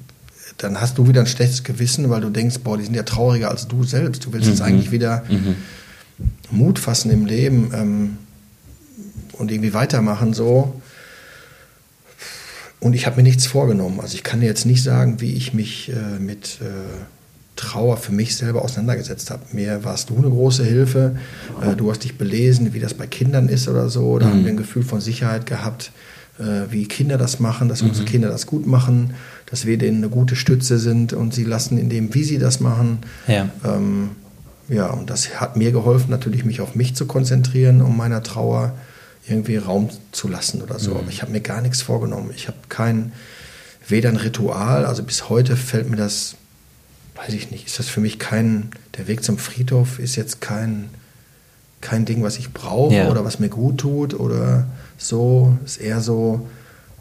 dann hast du wieder ein schlechtes Gewissen, weil du denkst, boah, die sind ja trauriger als du selbst. Du willst mhm. jetzt eigentlich wieder mhm. Mut fassen im Leben ähm, und irgendwie weitermachen so. Und ich habe mir nichts vorgenommen. Also ich kann dir jetzt nicht sagen, wie ich mich äh, mit äh, Trauer für mich selber auseinandergesetzt habe. Mir warst du eine große Hilfe. Äh, du hast dich belesen, wie das bei Kindern ist oder so. Da mhm. haben wir ein Gefühl von Sicherheit gehabt, äh, wie Kinder das machen, dass mhm. unsere Kinder das gut machen, dass wir denen eine gute Stütze sind und sie lassen in dem, wie sie das machen. Ja. Ähm, ja, und das hat mir geholfen, natürlich mich auf mich zu konzentrieren, um meiner Trauer irgendwie Raum zu lassen oder so. Mhm. Aber ich habe mir gar nichts vorgenommen. Ich habe kein, weder ein Ritual, also bis heute fällt mir das, weiß ich nicht, ist das für mich kein, der Weg zum Friedhof ist jetzt kein, kein Ding, was ich brauche ja. oder was mir gut tut oder so. Ist eher so,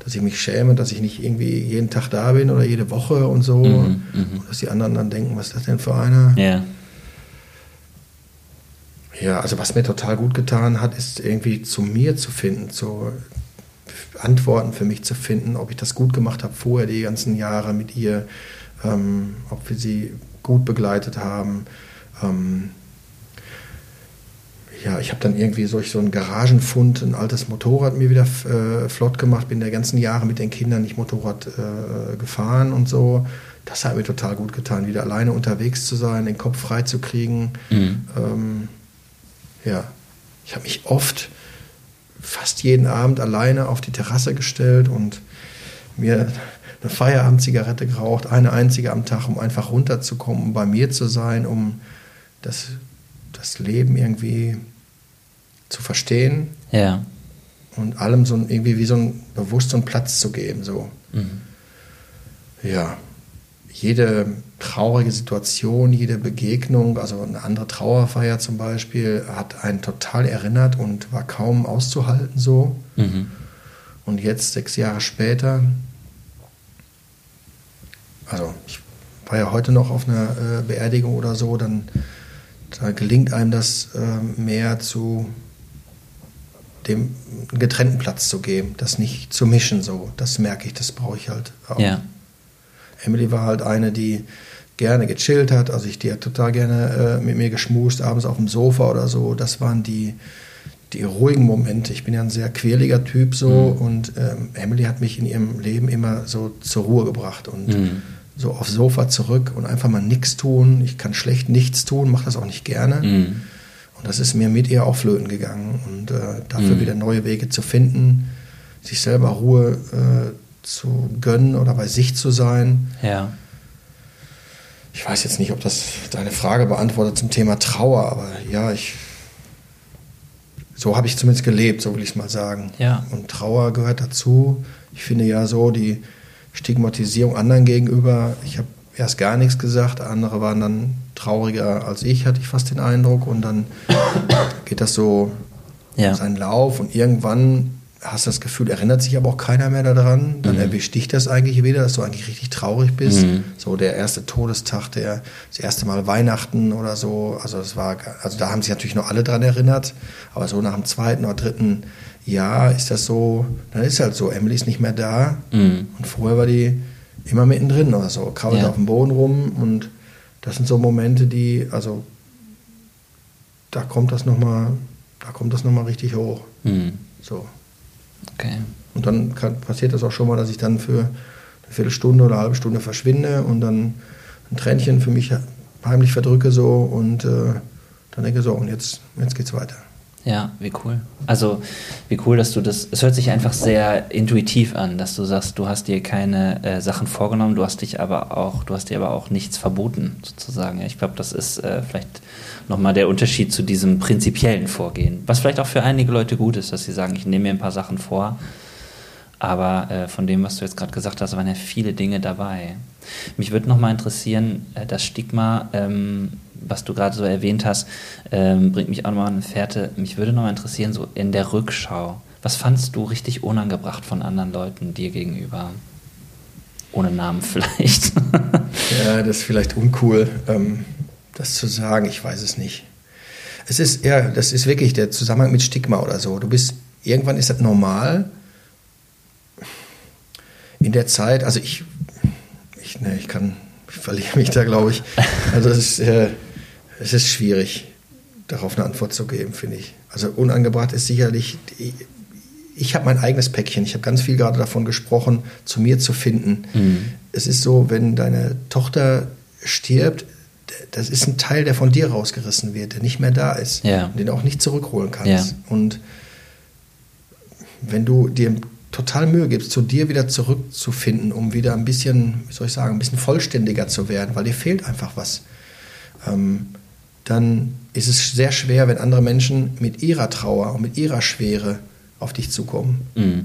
dass ich mich schäme, dass ich nicht irgendwie jeden Tag da bin oder jede Woche und so. Mhm, mhm. dass die anderen dann denken, was ist das denn für einer? Ja. Ja, also was mir total gut getan hat, ist irgendwie zu mir zu finden, zu Antworten für mich zu finden, ob ich das gut gemacht habe vorher, die ganzen Jahre mit ihr, ähm, ob wir sie gut begleitet haben. Ähm, ja, ich habe dann irgendwie solch so einen Garagenfund, ein altes Motorrad mir wieder äh, flott gemacht, bin der ganzen Jahre mit den Kindern nicht Motorrad äh, gefahren und so. Das hat mir total gut getan, wieder alleine unterwegs zu sein, den Kopf frei zu kriegen. Mhm. Ähm, ja, ich habe mich oft, fast jeden Abend alleine auf die Terrasse gestellt und mir eine Feierabendzigarette geraucht, eine einzige am Tag, um einfach runterzukommen, um bei mir zu sein, um das, das Leben irgendwie zu verstehen. Ja. Und allem so irgendwie wie so ein bewusst so einen Platz zu geben. So. Mhm. Ja jede traurige Situation, jede Begegnung, also eine andere Trauerfeier zum Beispiel, hat einen total erinnert und war kaum auszuhalten so. Mhm. Und jetzt, sechs Jahre später, also ich war ja heute noch auf einer äh, Beerdigung oder so, dann da gelingt einem das äh, mehr zu dem getrennten Platz zu geben, das nicht zu mischen so. Das merke ich, das brauche ich halt auch. Ja. Emily war halt eine, die gerne gechillt hat. Also ich, die hat total gerne äh, mit mir geschmust, abends auf dem Sofa oder so. Das waren die, die ruhigen Momente. Ich bin ja ein sehr quäliger Typ so mhm. und ähm, Emily hat mich in ihrem Leben immer so zur Ruhe gebracht und mhm. so aufs Sofa zurück und einfach mal nichts tun. Ich kann schlecht nichts tun, mache das auch nicht gerne. Mhm. Und das ist mir mit ihr auch flöten gegangen und äh, dafür mhm. wieder neue Wege zu finden, sich selber Ruhe äh, zu gönnen oder bei sich zu sein. Ja. Ich weiß jetzt nicht, ob das deine Frage beantwortet zum Thema Trauer, aber ja, ich. So habe ich zumindest gelebt, so will ich es mal sagen. Ja. Und Trauer gehört dazu. Ich finde ja so die Stigmatisierung anderen gegenüber. Ich habe erst gar nichts gesagt, andere waren dann trauriger als ich, hatte ich fast den Eindruck. Und dann *coughs* geht das so ja. seinen Lauf und irgendwann hast das Gefühl, erinnert sich aber auch keiner mehr daran. Dann mhm. erwischt dich das eigentlich wieder, dass du eigentlich richtig traurig bist. Mhm. So der erste Todestag, der das erste Mal Weihnachten oder so. Also das war, also da haben sich natürlich noch alle dran erinnert. Aber so nach dem zweiten oder dritten Jahr ist das so, dann ist halt so, Emily ist nicht mehr da. Mhm. Und vorher war die immer mittendrin oder so, krabbelt ja. auf dem Boden rum. Und das sind so Momente, die, also da kommt das nochmal, da kommt das nochmal richtig hoch. Mhm. So. Okay. Und dann kann, passiert das auch schon mal, dass ich dann für eine Viertelstunde oder eine halbe Stunde verschwinde und dann ein Tränchen für mich heimlich verdrücke so und äh, dann denke so, und jetzt, jetzt geht's weiter. Ja, wie cool. Also, wie cool, dass du das. Es hört sich einfach sehr intuitiv an, dass du sagst, du hast dir keine äh, Sachen vorgenommen, du hast dich aber auch, du hast dir aber auch nichts verboten, sozusagen. Ich glaube, das ist äh, vielleicht nochmal der Unterschied zu diesem prinzipiellen Vorgehen. Was vielleicht auch für einige Leute gut ist, dass sie sagen, ich nehme mir ein paar Sachen vor. Aber äh, von dem, was du jetzt gerade gesagt hast, waren ja viele Dinge dabei. Mich würde nochmal interessieren, äh, das Stigma, ähm, was du gerade so erwähnt hast, ähm, bringt mich auch nochmal eine Fährte. Mich würde nochmal interessieren, so in der Rückschau, was fandst du richtig unangebracht von anderen Leuten dir gegenüber? ohne Namen vielleicht. *laughs* ja, das ist vielleicht uncool, ähm, das zu sagen. Ich weiß es nicht. Es ist, ja, das ist wirklich der Zusammenhang mit Stigma oder so. Du bist, irgendwann ist das normal. In der Zeit, also ich, ich, ne, ich kann, ich verliere mich da, glaube ich. Also es ist, äh, es ist schwierig, darauf eine Antwort zu geben, finde ich. Also unangebracht ist sicherlich, ich habe mein eigenes Päckchen. Ich habe ganz viel gerade davon gesprochen, zu mir zu finden. Mhm. Es ist so, wenn deine Tochter stirbt, das ist ein Teil, der von dir rausgerissen wird, der nicht mehr da ist, ja. den du auch nicht zurückholen kannst. Ja. Und wenn du dir total Mühe gibst, zu dir wieder zurückzufinden, um wieder ein bisschen, wie soll ich sagen, ein bisschen vollständiger zu werden, weil dir fehlt einfach was, ähm, dann ist es sehr schwer, wenn andere Menschen mit ihrer Trauer und mit ihrer Schwere auf dich zukommen. Mhm.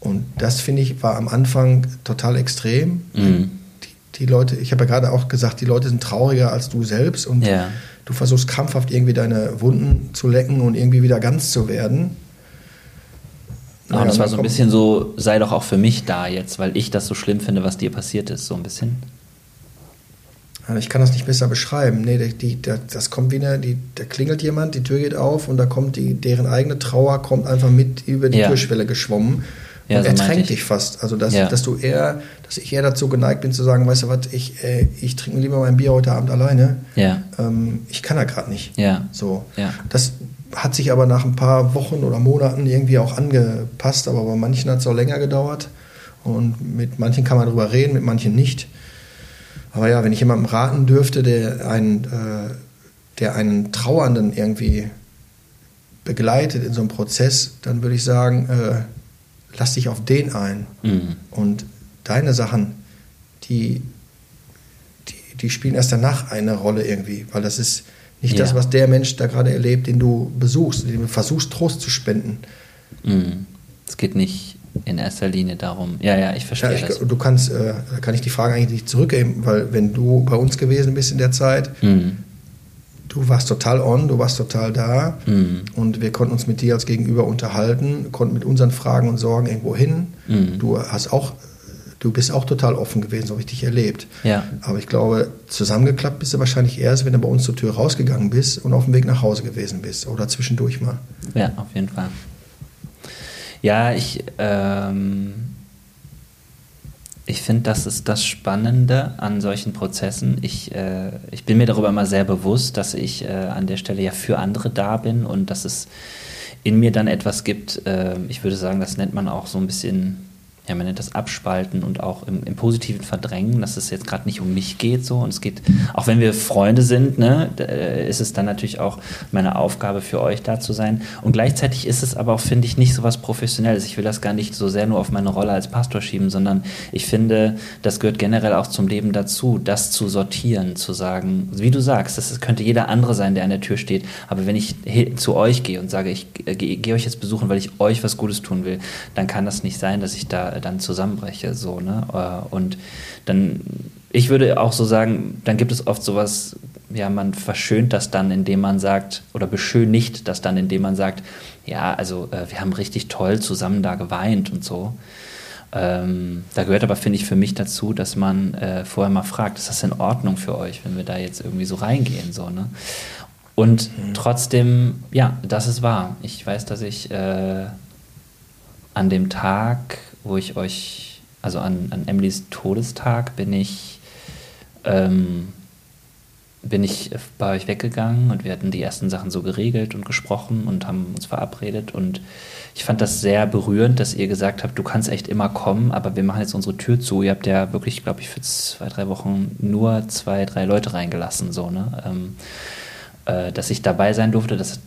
Und das finde ich war am Anfang total extrem. Mhm. Die, die, Leute, ich habe ja gerade auch gesagt, die Leute sind trauriger als du selbst und ja. du versuchst krampfhaft irgendwie deine Wunden zu lecken und irgendwie wieder ganz zu werden. Naja, und es war so ein bisschen so, sei doch auch für mich da jetzt, weil ich das so schlimm finde, was dir passiert ist, so ein bisschen. Ich kann das nicht besser beschreiben. Nee, die, die, das kommt wie eine, die, da klingelt jemand, die Tür geht auf und da kommt die, deren eigene Trauer kommt einfach mit über die ja. Türschwelle geschwommen ja, und so ertränkt dich fast. Also dass, ja. dass du eher, dass ich eher dazu geneigt bin zu sagen, weißt du was, ich, äh, ich trinke lieber mein Bier heute Abend alleine. Ja. Ähm, ich kann da gerade nicht. Ja. So. Ja. Das hat sich aber nach ein paar Wochen oder Monaten irgendwie auch angepasst, aber bei manchen hat es auch länger gedauert. Und mit manchen kann man drüber reden, mit manchen nicht. Aber ja, wenn ich jemandem raten dürfte, der einen, äh, der einen Trauernden irgendwie begleitet in so einem Prozess, dann würde ich sagen, äh, lass dich auf den ein. Mhm. Und deine Sachen, die, die, die, spielen erst danach eine Rolle irgendwie, weil das ist nicht ja. das, was der Mensch da gerade erlebt, den du besuchst, den du versuchst, Trost zu spenden. Mhm. Es geht nicht in erster Linie darum. Ja, ja, ich verstehe ja, ich, das. Du kannst, äh, kann ich die Frage eigentlich nicht zurückgeben, weil wenn du bei uns gewesen bist in der Zeit, mhm. du warst total on, du warst total da mhm. und wir konnten uns mit dir als Gegenüber unterhalten, konnten mit unseren Fragen und Sorgen irgendwo hin. Mhm. Du hast auch du bist auch total offen gewesen, so habe ich dich erlebt. Ja. Aber ich glaube, zusammengeklappt bist du wahrscheinlich erst, wenn du bei uns zur Tür rausgegangen bist und auf dem Weg nach Hause gewesen bist oder zwischendurch mal. Ja, auf jeden Fall. Ja, ich, ähm, ich finde, das ist das Spannende an solchen Prozessen. Ich, äh, ich bin mir darüber immer sehr bewusst, dass ich äh, an der Stelle ja für andere da bin und dass es in mir dann etwas gibt, äh, ich würde sagen, das nennt man auch so ein bisschen ja, man nennt das Abspalten und auch im, im Positiven verdrängen, dass es jetzt gerade nicht um mich geht so. Und es geht, auch wenn wir Freunde sind, ne, äh, ist es dann natürlich auch meine Aufgabe für euch da zu sein. Und gleichzeitig ist es aber auch, finde ich, nicht so was Professionelles. Ich will das gar nicht so sehr nur auf meine Rolle als Pastor schieben, sondern ich finde, das gehört generell auch zum Leben dazu, das zu sortieren, zu sagen, wie du sagst, das könnte jeder andere sein, der an der Tür steht, aber wenn ich zu euch gehe und sage, ich äh, gehe euch jetzt besuchen, weil ich euch was Gutes tun will, dann kann das nicht sein, dass ich da dann zusammenbreche. So, ne? Äh, und dann, ich würde auch so sagen, dann gibt es oft sowas, ja, man verschönt das dann, indem man sagt, oder beschönigt das dann, indem man sagt, ja, also äh, wir haben richtig toll zusammen da geweint und so. Ähm, da gehört aber, finde ich, für mich dazu, dass man äh, vorher mal fragt, ist das in Ordnung für euch, wenn wir da jetzt irgendwie so reingehen? So, ne? Und mhm. trotzdem, ja, das ist wahr. Ich weiß, dass ich äh, an dem Tag, wo ich euch, also an, an Emilys Todestag, bin ich, ähm, bin ich bei euch weggegangen und wir hatten die ersten Sachen so geregelt und gesprochen und haben uns verabredet und ich fand das sehr berührend, dass ihr gesagt habt, du kannst echt immer kommen, aber wir machen jetzt unsere Tür zu. Ihr habt ja wirklich, glaube ich, für zwei, drei Wochen nur zwei, drei Leute reingelassen, so, ne? Ähm, äh, dass ich dabei sein durfte, das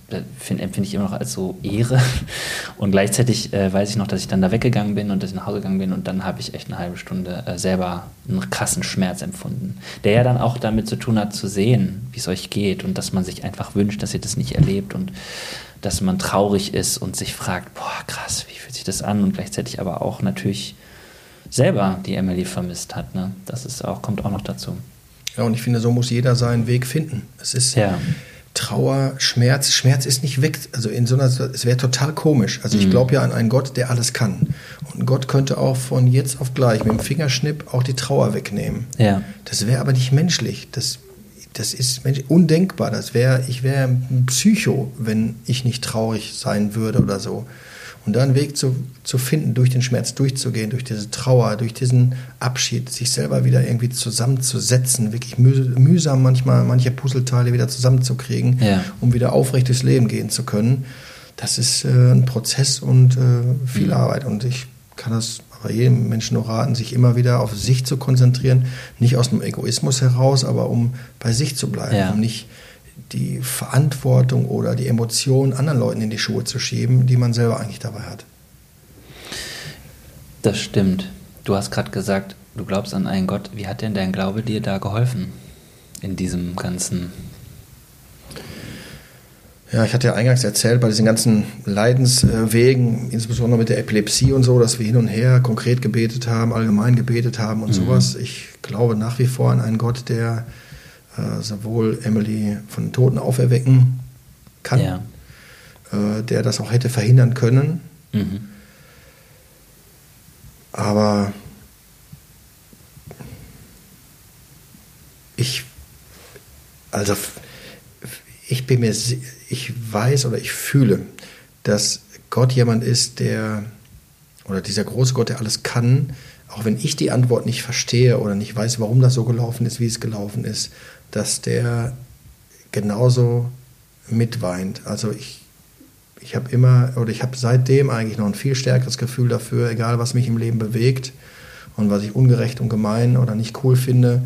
empfinde ich immer noch als so Ehre. *laughs* Und gleichzeitig äh, weiß ich noch, dass ich dann da weggegangen bin und dass ich nach Hause gegangen bin und dann habe ich echt eine halbe Stunde äh, selber einen krassen Schmerz empfunden, der ja dann auch damit zu tun hat, zu sehen, wie es euch geht und dass man sich einfach wünscht, dass ihr das nicht erlebt und dass man traurig ist und sich fragt, boah, krass, wie fühlt sich das an? Und gleichzeitig aber auch natürlich selber die Emily vermisst hat. Ne? Das ist auch, kommt auch noch dazu. Ja, und ich finde, so muss jeder seinen Weg finden. Es ist, ja. Trauer, Schmerz. Schmerz ist nicht weg. Also in so einer, es wäre total komisch. Also ich mhm. glaube ja an einen Gott, der alles kann. Und Gott könnte auch von jetzt auf gleich mit dem Fingerschnipp auch die Trauer wegnehmen. Ja. Das wäre aber nicht menschlich. Das, das ist menschlich, undenkbar. Das wäre, ich wäre ein Psycho, wenn ich nicht traurig sein würde oder so. Und da einen Weg zu, zu finden, durch den Schmerz durchzugehen, durch diese Trauer, durch diesen Abschied, sich selber wieder irgendwie zusammenzusetzen, wirklich mühsam manchmal manche Puzzleteile wieder zusammenzukriegen, Ja. um wieder aufrecht durchs Leben gehen zu können. Das ist äh, ein Prozess und äh, viel Mhm. Arbeit. Und ich kann das aber jedem Menschen nur raten, sich immer wieder auf sich zu konzentrieren, nicht aus dem Egoismus heraus, aber um bei sich zu bleiben, Ja. um nicht die Verantwortung oder die Emotionen anderen Leuten in die Schuhe zu schieben, die man selber eigentlich dabei hat. Das stimmt. Du hast gerade gesagt, du glaubst an einen Gott. Wie hat denn dein Glaube dir da geholfen? In diesem ganzen. Ja, ich hatte ja eingangs erzählt, bei diesen ganzen Leidenswegen, insbesondere mit der Epilepsie und so, dass wir hin und her konkret gebetet haben, allgemein gebetet haben und Mhm. sowas. Ich glaube nach wie vor an einen Gott, der äh, sowohl Emily von den Toten auferwecken kann, Ja. äh, der das auch hätte verhindern können. Mhm. Aber ich, also ich bin mir, ich weiß oder ich fühle, dass Gott jemand ist, der, oder dieser große Gott, der alles kann, auch wenn ich die Antwort nicht verstehe oder nicht weiß, warum das so gelaufen ist, wie es gelaufen ist, dass der genauso mitweint. Also ich, ich habe immer, oder ich habe seitdem eigentlich noch ein viel stärkeres Gefühl dafür, egal was mich im Leben bewegt und was ich ungerecht und gemein oder nicht cool finde,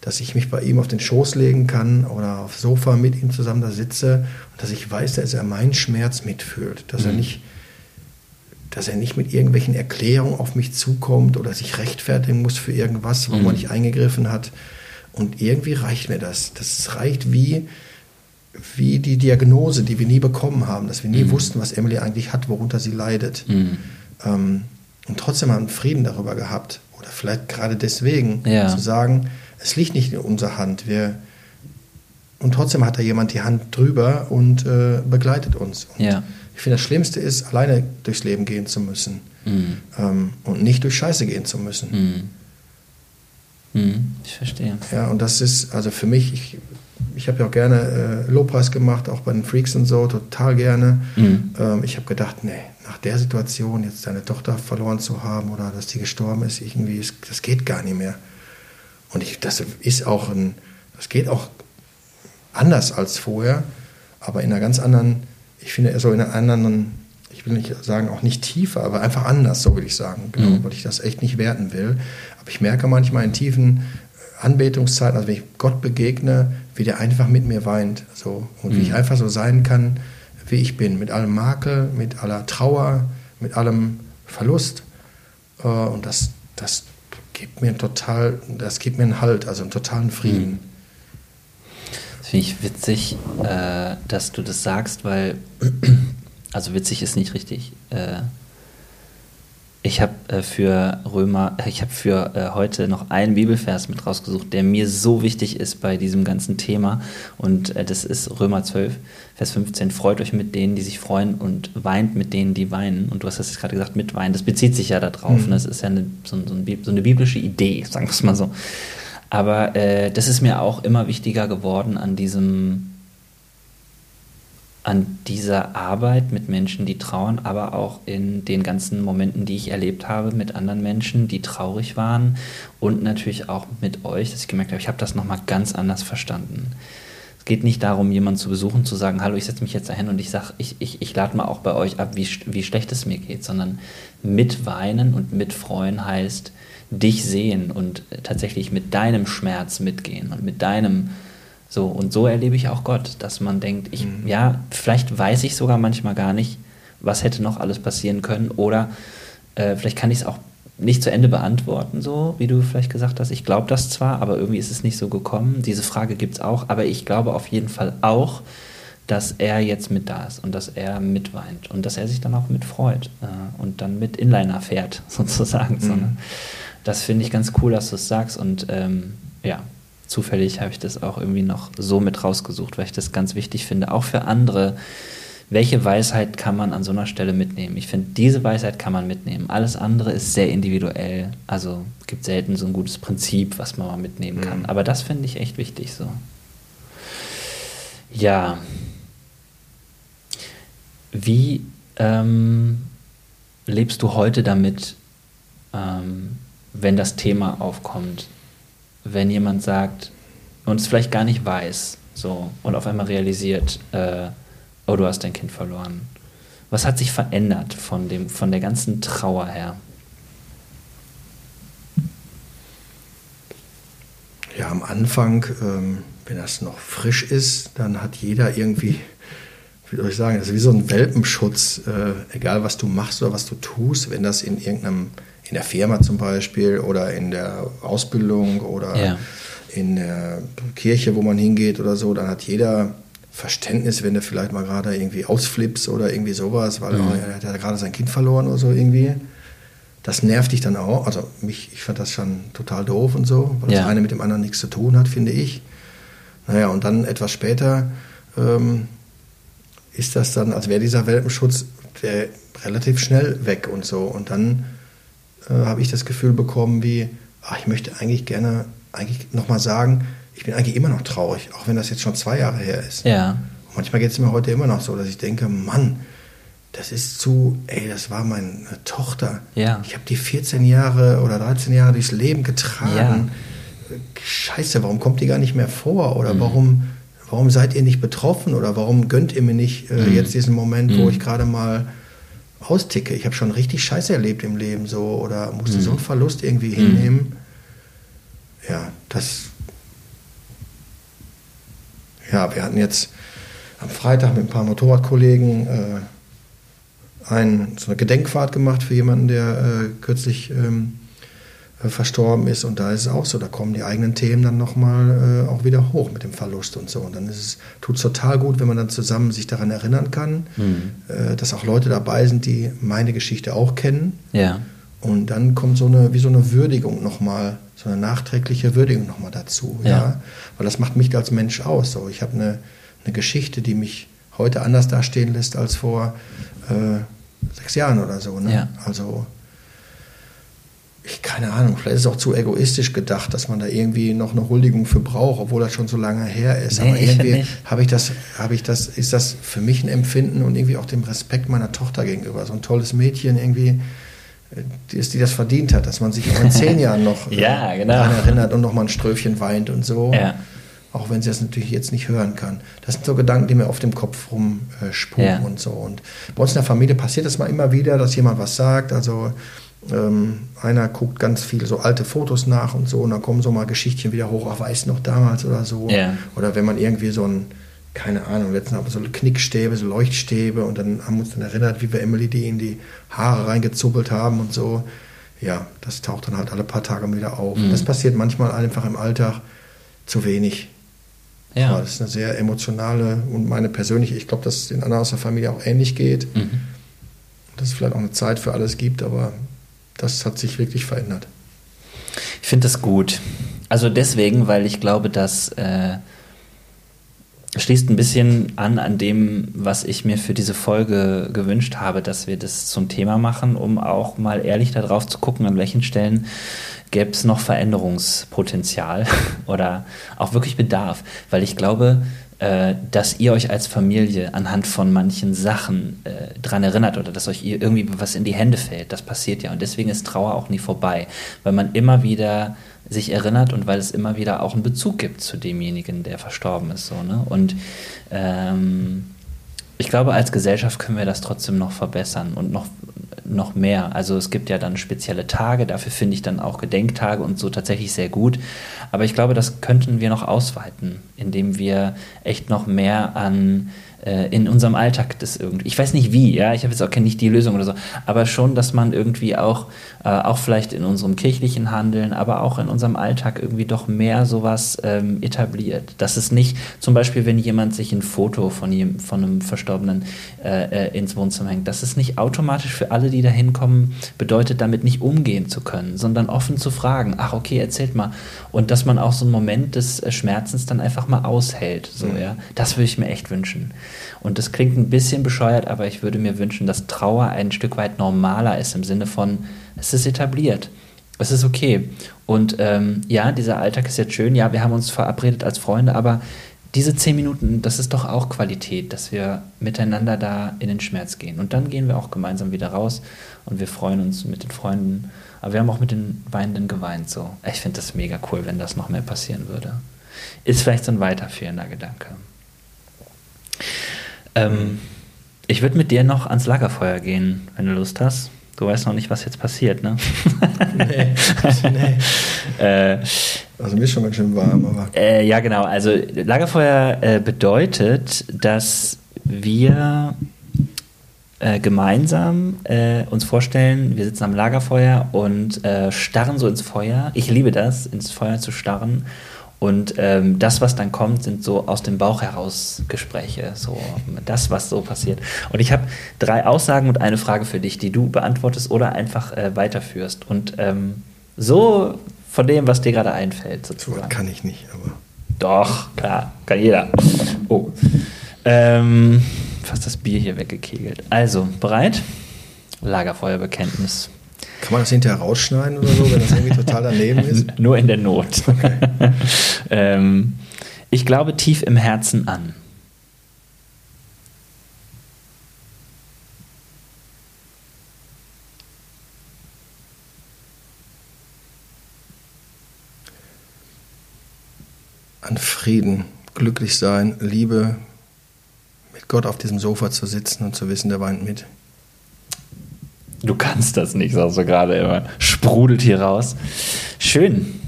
dass ich mich bei ihm auf den Schoß legen kann oder aufs Sofa mit ihm zusammen da sitze und dass ich weiß, dass er meinen Schmerz mitfühlt, dass er Mhm. nicht dass er nicht mit irgendwelchen Erklärungen auf mich zukommt oder sich rechtfertigen muss für irgendwas, wo Mhm. man nicht eingegriffen hat. Und irgendwie reicht mir das. Das reicht wie, wie die Diagnose, die wir nie bekommen haben, dass wir nie Mhm. wussten, was Emily eigentlich hat, worunter sie leidet. Mhm. Ähm, und trotzdem haben wir Frieden darüber gehabt. Oder vielleicht gerade deswegen Ja. zu sagen, es liegt nicht in unserer Hand. Wir, und trotzdem hat da jemand die Hand drüber und äh, begleitet uns. Und Ja. Ich finde, das Schlimmste ist, alleine durchs Leben gehen zu müssen Mhm. ähm, und nicht durch Scheiße gehen zu müssen. Mhm. Ich verstehe. Ja, und das ist, also für mich, ich, ich habe ja auch gerne äh, Lobpreis gemacht, auch bei den Freaks und so, total gerne. Mhm. Ähm, ich habe gedacht, nee, nach der Situation jetzt deine Tochter verloren zu haben oder dass die gestorben ist, irgendwie, ist, das geht gar nicht mehr. Und ich, das ist auch ein, das geht auch anders als vorher, aber in einer ganz anderen, ich finde, so in einer anderen, ich will nicht sagen, auch nicht tiefer, aber einfach anders, so will ich sagen, genau, Mhm. weil ich das echt nicht werten will. Aber ich merke manchmal in tiefen äh, Anbetungszeiten, also wenn ich Gott begegne, wie der einfach mit mir weint, so, und wie Mhm. ich einfach so sein kann, wie ich bin, mit allem Makel, mit aller Trauer, mit allem Verlust. Äh, Und das, das gibt mir total, das gibt mir einen Halt, also einen totalen Frieden. Das finde ich witzig, äh, dass du das sagst, weil, *clears throat* also witzig ist nicht richtig. Äh, ich habe äh, für Römer, ich habe für äh, heute noch einen Bibelvers mit rausgesucht, der mir so wichtig ist bei diesem ganzen Thema. Und äh, das ist Römer 12, Vers 15. Freut euch mit denen, die sich freuen und weint mit denen, die weinen. Und du hast das jetzt gerade gesagt, mit weinen. Das bezieht sich ja darauf. Mhm. Ne? Das ist ja eine, so, so, ein, so eine biblische Idee, sagen wir es mal so. Aber äh, das ist mir auch immer wichtiger geworden an diesem, an dieser Arbeit mit Menschen, die trauern, aber auch in den ganzen Momenten, die ich erlebt habe mit anderen Menschen, die traurig waren und natürlich auch mit euch, dass ich gemerkt habe, ich habe das nochmal ganz anders verstanden. Es geht nicht darum, jemanden zu besuchen, zu sagen, hallo, ich setze mich jetzt dahin und ich sage, ich, ich, ich lade mal auch bei euch ab, wie, wie schlecht es mir geht, sondern mit weinen und mit freuen heißt, dich sehen und tatsächlich mit deinem Schmerz mitgehen und mit deinem so und so erlebe ich auch Gott, dass man denkt, ich Mhm. ja, vielleicht weiß ich sogar manchmal gar nicht, was hätte noch alles passieren können oder äh, vielleicht kann ich es auch nicht zu Ende beantworten, so wie du vielleicht gesagt hast. Ich glaube das zwar, aber irgendwie ist es nicht so gekommen. Diese Frage gibt es auch, aber ich glaube auf jeden Fall auch, dass er jetzt mit da ist und dass er mitweint und dass er sich dann auch mitfreut äh, und dann mit Inliner fährt, *laughs* sozusagen. So, Mhm. ne? Das finde ich ganz cool, dass du es sagst und ähm, ja, zufällig habe ich das auch irgendwie noch so mit rausgesucht, weil ich das ganz wichtig finde, auch für andere welche Weisheit kann man an so einer Stelle mitnehmen? Ich finde, diese Weisheit kann man mitnehmen. Alles andere ist sehr individuell. Also es gibt selten so ein gutes Prinzip, was man mal mitnehmen kann. Mhm. Aber das finde ich echt wichtig so. Ja. Wie ähm, lebst du heute damit, ähm, wenn das Thema aufkommt? Wenn jemand sagt und es vielleicht gar nicht weiß, so und auf einmal realisiert, äh, oh, du hast dein Kind verloren. Was hat sich verändert von, dem, von der ganzen Trauer her? Ja, am Anfang, ähm, wenn das noch frisch ist, dann hat jeder irgendwie, wie soll ich sagen, das ist wie so ein Welpenschutz, äh, egal was du machst oder was du tust, wenn das in irgendeinem, in der Firma zum Beispiel oder in der Ausbildung oder ja. in der Kirche, wo man hingeht oder so, dann hat jeder Verständnis, wenn du vielleicht mal gerade irgendwie ausflippst oder irgendwie sowas, weil mhm. oh, er hat ja gerade sein Kind verloren oder so irgendwie. Das nervt dich dann auch. Also mich, ich fand das schon total doof und so, weil ja. das eine mit dem anderen nichts zu tun hat, finde ich. Naja, und dann etwas später ähm, ist das dann, als wäre dieser Welpenschutz relativ schnell weg und so. Und dann äh, habe ich das Gefühl bekommen, wie, ach, ich möchte eigentlich gerne eigentlich nochmal sagen, ich bin eigentlich immer noch traurig, auch wenn das jetzt schon zwei Jahre her ist. Ja. Und manchmal geht es mir heute immer noch so, dass ich denke, Mann, das ist zu, ey, das war meine Tochter. Ja. Ich habe die 14 Jahre oder 13 Jahre durchs Leben getragen. Ja. Scheiße, warum kommt die gar nicht mehr vor? Oder mhm. warum, warum seid ihr nicht betroffen? Oder warum gönnt ihr mir nicht äh, mhm. jetzt diesen Moment, mhm. wo ich gerade mal austicke? Ich habe schon richtig Scheiße erlebt im Leben so oder musste so einen mhm. Verlust irgendwie mhm. hinnehmen. Ja, das ja, wir hatten jetzt am Freitag mit ein paar Motorradkollegen äh, ein, so eine Gedenkfahrt gemacht für jemanden, der äh, kürzlich ähm, äh, verstorben ist. Und da ist es auch so, da kommen die eigenen Themen dann nochmal äh, auch wieder hoch mit dem Verlust und so. Und dann ist es, tut es total gut, wenn man dann zusammen sich daran erinnern kann, mhm. äh, dass auch Leute dabei sind, die meine Geschichte auch kennen. Ja. Und dann kommt so eine, wie so eine Würdigung nochmal, so eine nachträgliche Würdigung nochmal dazu. Ja. ja. Weil das macht mich als Mensch aus. So. Ich habe eine, eine Geschichte, die mich heute anders dastehen lässt als vor äh, sechs Jahren oder so. Ne? Ja. Also, ich, keine Ahnung, vielleicht ist es auch zu egoistisch gedacht, dass man da irgendwie noch eine Huldigung für braucht, obwohl das schon so lange her ist. Nee, Aber irgendwie habe ich das, habe ich das, ist das für mich ein Empfinden und irgendwie auch dem Respekt meiner Tochter gegenüber. So ein tolles Mädchen irgendwie die, ist, die das verdient hat, dass man sich auch in zehn *laughs* Jahren noch ja, äh, genau. daran erinnert und noch mal ein Ströfchen weint und so. Ja. Auch wenn sie das natürlich jetzt nicht hören kann. Das sind so Gedanken, die mir auf dem Kopf rumspuken äh, ja. und so. Und bei uns in der Familie passiert das mal immer wieder, dass jemand was sagt. Also ähm, einer guckt ganz viele so alte Fotos nach und so und dann kommen so mal Geschichtchen wieder hoch, ach, weiß noch damals oder so. Ja. Oder wenn man irgendwie so ein keine Ahnung, letztens haben wir so Knickstäbe, so Leuchtstäbe und dann haben wir uns dann erinnert, wie wir Emily die in die Haare reingezuppelt haben und so. Ja, das taucht dann halt alle paar Tage wieder auf. Mhm. Das passiert manchmal einfach im Alltag zu wenig. Ja. Aber das ist eine sehr emotionale und meine persönliche, ich glaube, dass es den anderen aus der Familie auch ähnlich geht. Mhm. Dass es vielleicht auch eine Zeit für alles gibt, aber das hat sich wirklich verändert. Ich finde das gut. Also deswegen, weil ich glaube, dass äh, schließt ein bisschen an an dem, was ich mir für diese Folge gewünscht habe, dass wir das zum Thema machen, um auch mal ehrlich darauf zu gucken, an welchen Stellen gäbe es noch Veränderungspotenzial *laughs* oder auch wirklich Bedarf. Weil ich glaube, äh, dass ihr euch als Familie anhand von manchen Sachen äh, dran erinnert oder dass euch irgendwie was in die Hände fällt. Das passiert ja. Und deswegen ist Trauer auch nie vorbei, weil man immer wieder sich erinnert und weil es immer wieder auch einen Bezug gibt zu demjenigen, der verstorben ist. So, ne? Und ähm, ich glaube, als Gesellschaft können wir das trotzdem noch verbessern und noch, noch mehr. Also es gibt ja dann spezielle Tage, dafür finde ich dann auch Gedenktage und so tatsächlich sehr gut. Aber ich glaube, das könnten wir noch ausweiten, indem wir echt noch mehr an äh, in unserem Alltag das irgendwie. Ich weiß nicht wie, ja, ich habe jetzt auch nicht die Lösung oder so, aber schon, dass man irgendwie auch, äh, auch vielleicht in unserem kirchlichen Handeln, aber auch in unserem Alltag irgendwie doch mehr sowas ähm, etabliert. Dass es nicht, zum Beispiel, wenn jemand sich ein Foto von, jem, von einem Verstorbenen äh, äh, ins Wohnzimmer hängt, dass es nicht automatisch für alle, die da hinkommen, bedeutet, damit nicht umgehen zu können, sondern offen zu fragen, ach okay, erzählt mal. Und dass man auch so einen Moment des äh, Schmerzens dann einfach mal aushält. So, mhm. ja. Das würde ich mir echt wünschen. Und das klingt ein bisschen bescheuert, aber ich würde mir wünschen, dass Trauer ein Stück weit normaler ist, im Sinne von, es ist etabliert. Es ist okay. Und ähm, ja, dieser Alltag ist jetzt schön. Ja, wir haben uns verabredet als Freunde, aber diese zehn Minuten, das ist doch auch Qualität, dass wir miteinander da in den Schmerz gehen. Und dann gehen wir auch gemeinsam wieder raus und wir freuen uns mit den Freunden. Aber wir haben auch mit den Weinenden geweint. So. Ich finde das mega cool, wenn das noch mehr passieren würde. Ist vielleicht so ein weiterführender Gedanke. Ähm, ich würde mit dir noch ans Lagerfeuer gehen, wenn du Lust hast. Du weißt noch nicht, was jetzt passiert, ne? Nee. *laughs* nee. äh, also mir ist schon ganz schön warm, aber. Äh, ja, genau. Also Lagerfeuer äh, bedeutet, dass wir äh, gemeinsam äh, uns vorstellen, wir sitzen am Lagerfeuer und äh, starren so ins Feuer. Ich liebe das, ins Feuer zu starren und ähm, das, was dann kommt, sind so aus dem Bauch heraus Gespräche, so das, was so passiert. Und ich habe drei Aussagen und eine Frage für dich, die du beantwortest oder einfach äh, weiterführst. Und ähm, so von dem, was dir gerade einfällt, sozusagen. So kann ich nicht, aber. Doch, klar, kann jeder. Oh. Ähm, fast das Bier hier weggekegelt. Also, bereit? Lagerfeuerbekenntnis. Kann man das hinterher rausschneiden oder so, wenn das irgendwie total daneben *laughs* ist? Nur in der Not. Okay. *laughs* ähm, ich glaube tief im Herzen an. An Frieden, glücklich sein, Liebe, mit Gott auf diesem Sofa zu sitzen und zu wissen, der weint mit. Du kannst das nicht, sagst du gerade immer. Sprudelt hier raus. Schön.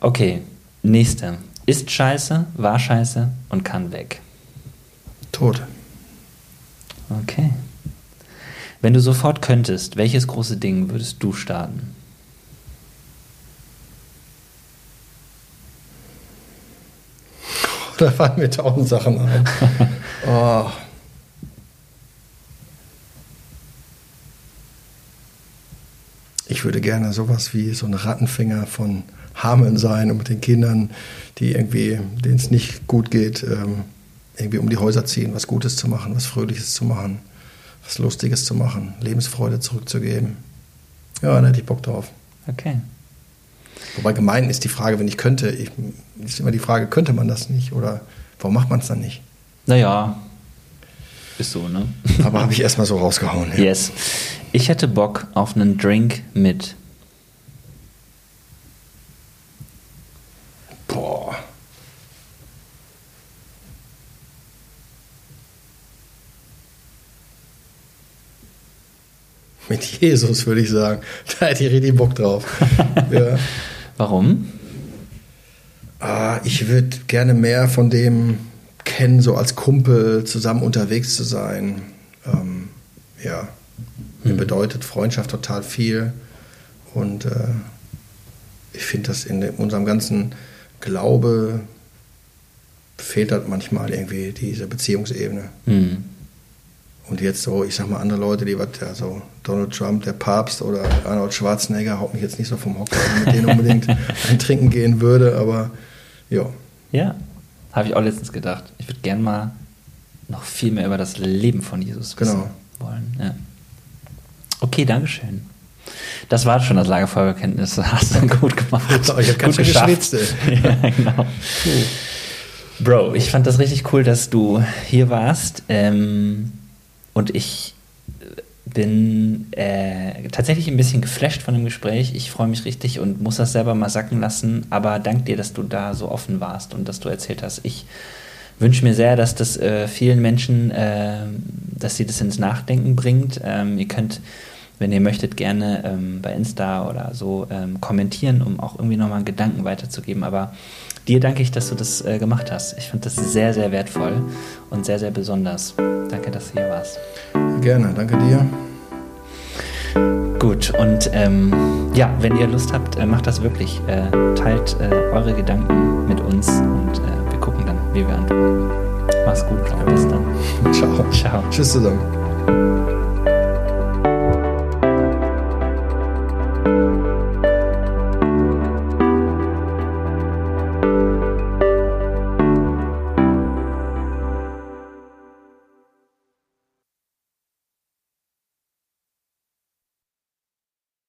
Okay, nächste. Ist scheiße, war scheiße und kann weg. Tot. Okay. Wenn du sofort könntest, welches große Ding würdest du starten? *laughs* Da fallen mir tausend Sachen ein. *laughs* oh. Ich würde gerne sowas wie so ein Rattenfänger von Hameln sein und mit den Kindern, die irgendwie, denen es nicht gut geht, ähm, irgendwie um die Häuser ziehen, was Gutes zu machen, was Fröhliches zu machen, was Lustiges zu machen, Lebensfreude zurückzugeben. Ja, da hätte ich Bock drauf. Okay. Wobei gemein ist die Frage, wenn ich könnte, ich, ist immer die Frage, könnte man das nicht oder warum macht man es dann nicht? Naja, ist so, ne? Aber habe ich erstmal so rausgehauen. Ja. Yes. Ich hätte Bock auf einen Drink mit. Boah. Mit Jesus würde ich sagen. *laughs* Da hätte ich richtig Bock drauf. *laughs* ja. Warum? Ah, ich würde gerne mehr von dem kennen, so als Kumpel zusammen unterwegs zu sein. Ähm, ja. Bedeutet Freundschaft total viel. Und äh, ich finde, dass in unserem ganzen Glaube fehlt halt manchmal irgendwie diese Beziehungsebene. Mhm. Und jetzt so, ich sag mal, andere Leute, die was, ja, so Donald Trump, der Papst oder Arnold Schwarzenegger, haut mich jetzt nicht so vom Hocker, mit denen unbedingt *laughs* ein Trinken gehen würde, aber ja. Ja, habe ich auch letztens gedacht. Ich würde gern mal noch viel mehr über das Leben von Jesus wissen genau. wollen. Ja. Okay, Dankeschön. Das war schon das Lagerfeuerbekenntnis. *laughs* Hast du gut gemacht. *laughs* ich habe ganz schön geschwitzt. *laughs* ja, genau. Bro, ich fand das richtig cool, dass du hier warst. Ähm, und ich bin äh, tatsächlich ein bisschen geflasht von dem Gespräch. Ich freue mich richtig und muss das selber mal sacken lassen. Aber dank dir, dass du da so offen warst und dass du erzählt hast. Ich wünsche mir sehr, dass das äh, vielen Menschen, äh, dass sie das ins Nachdenken bringt. Ähm, ihr könnt wenn ihr möchtet, gerne ähm, bei Insta oder so ähm, kommentieren, um auch irgendwie nochmal einen Gedanken weiterzugeben. Aber dir danke ich, dass du das äh, gemacht hast. Ich finde das sehr, sehr wertvoll und sehr, sehr besonders. Danke, dass du hier warst. Gerne, danke dir. Gut, und ähm, ja, wenn ihr Lust habt, äh, macht das wirklich. Äh, teilt äh, eure Gedanken mit uns und äh, wir gucken dann, wie wir antworten. Mach's gut, bis dann. *laughs* Ciao. Ciao. Tschüss zusammen.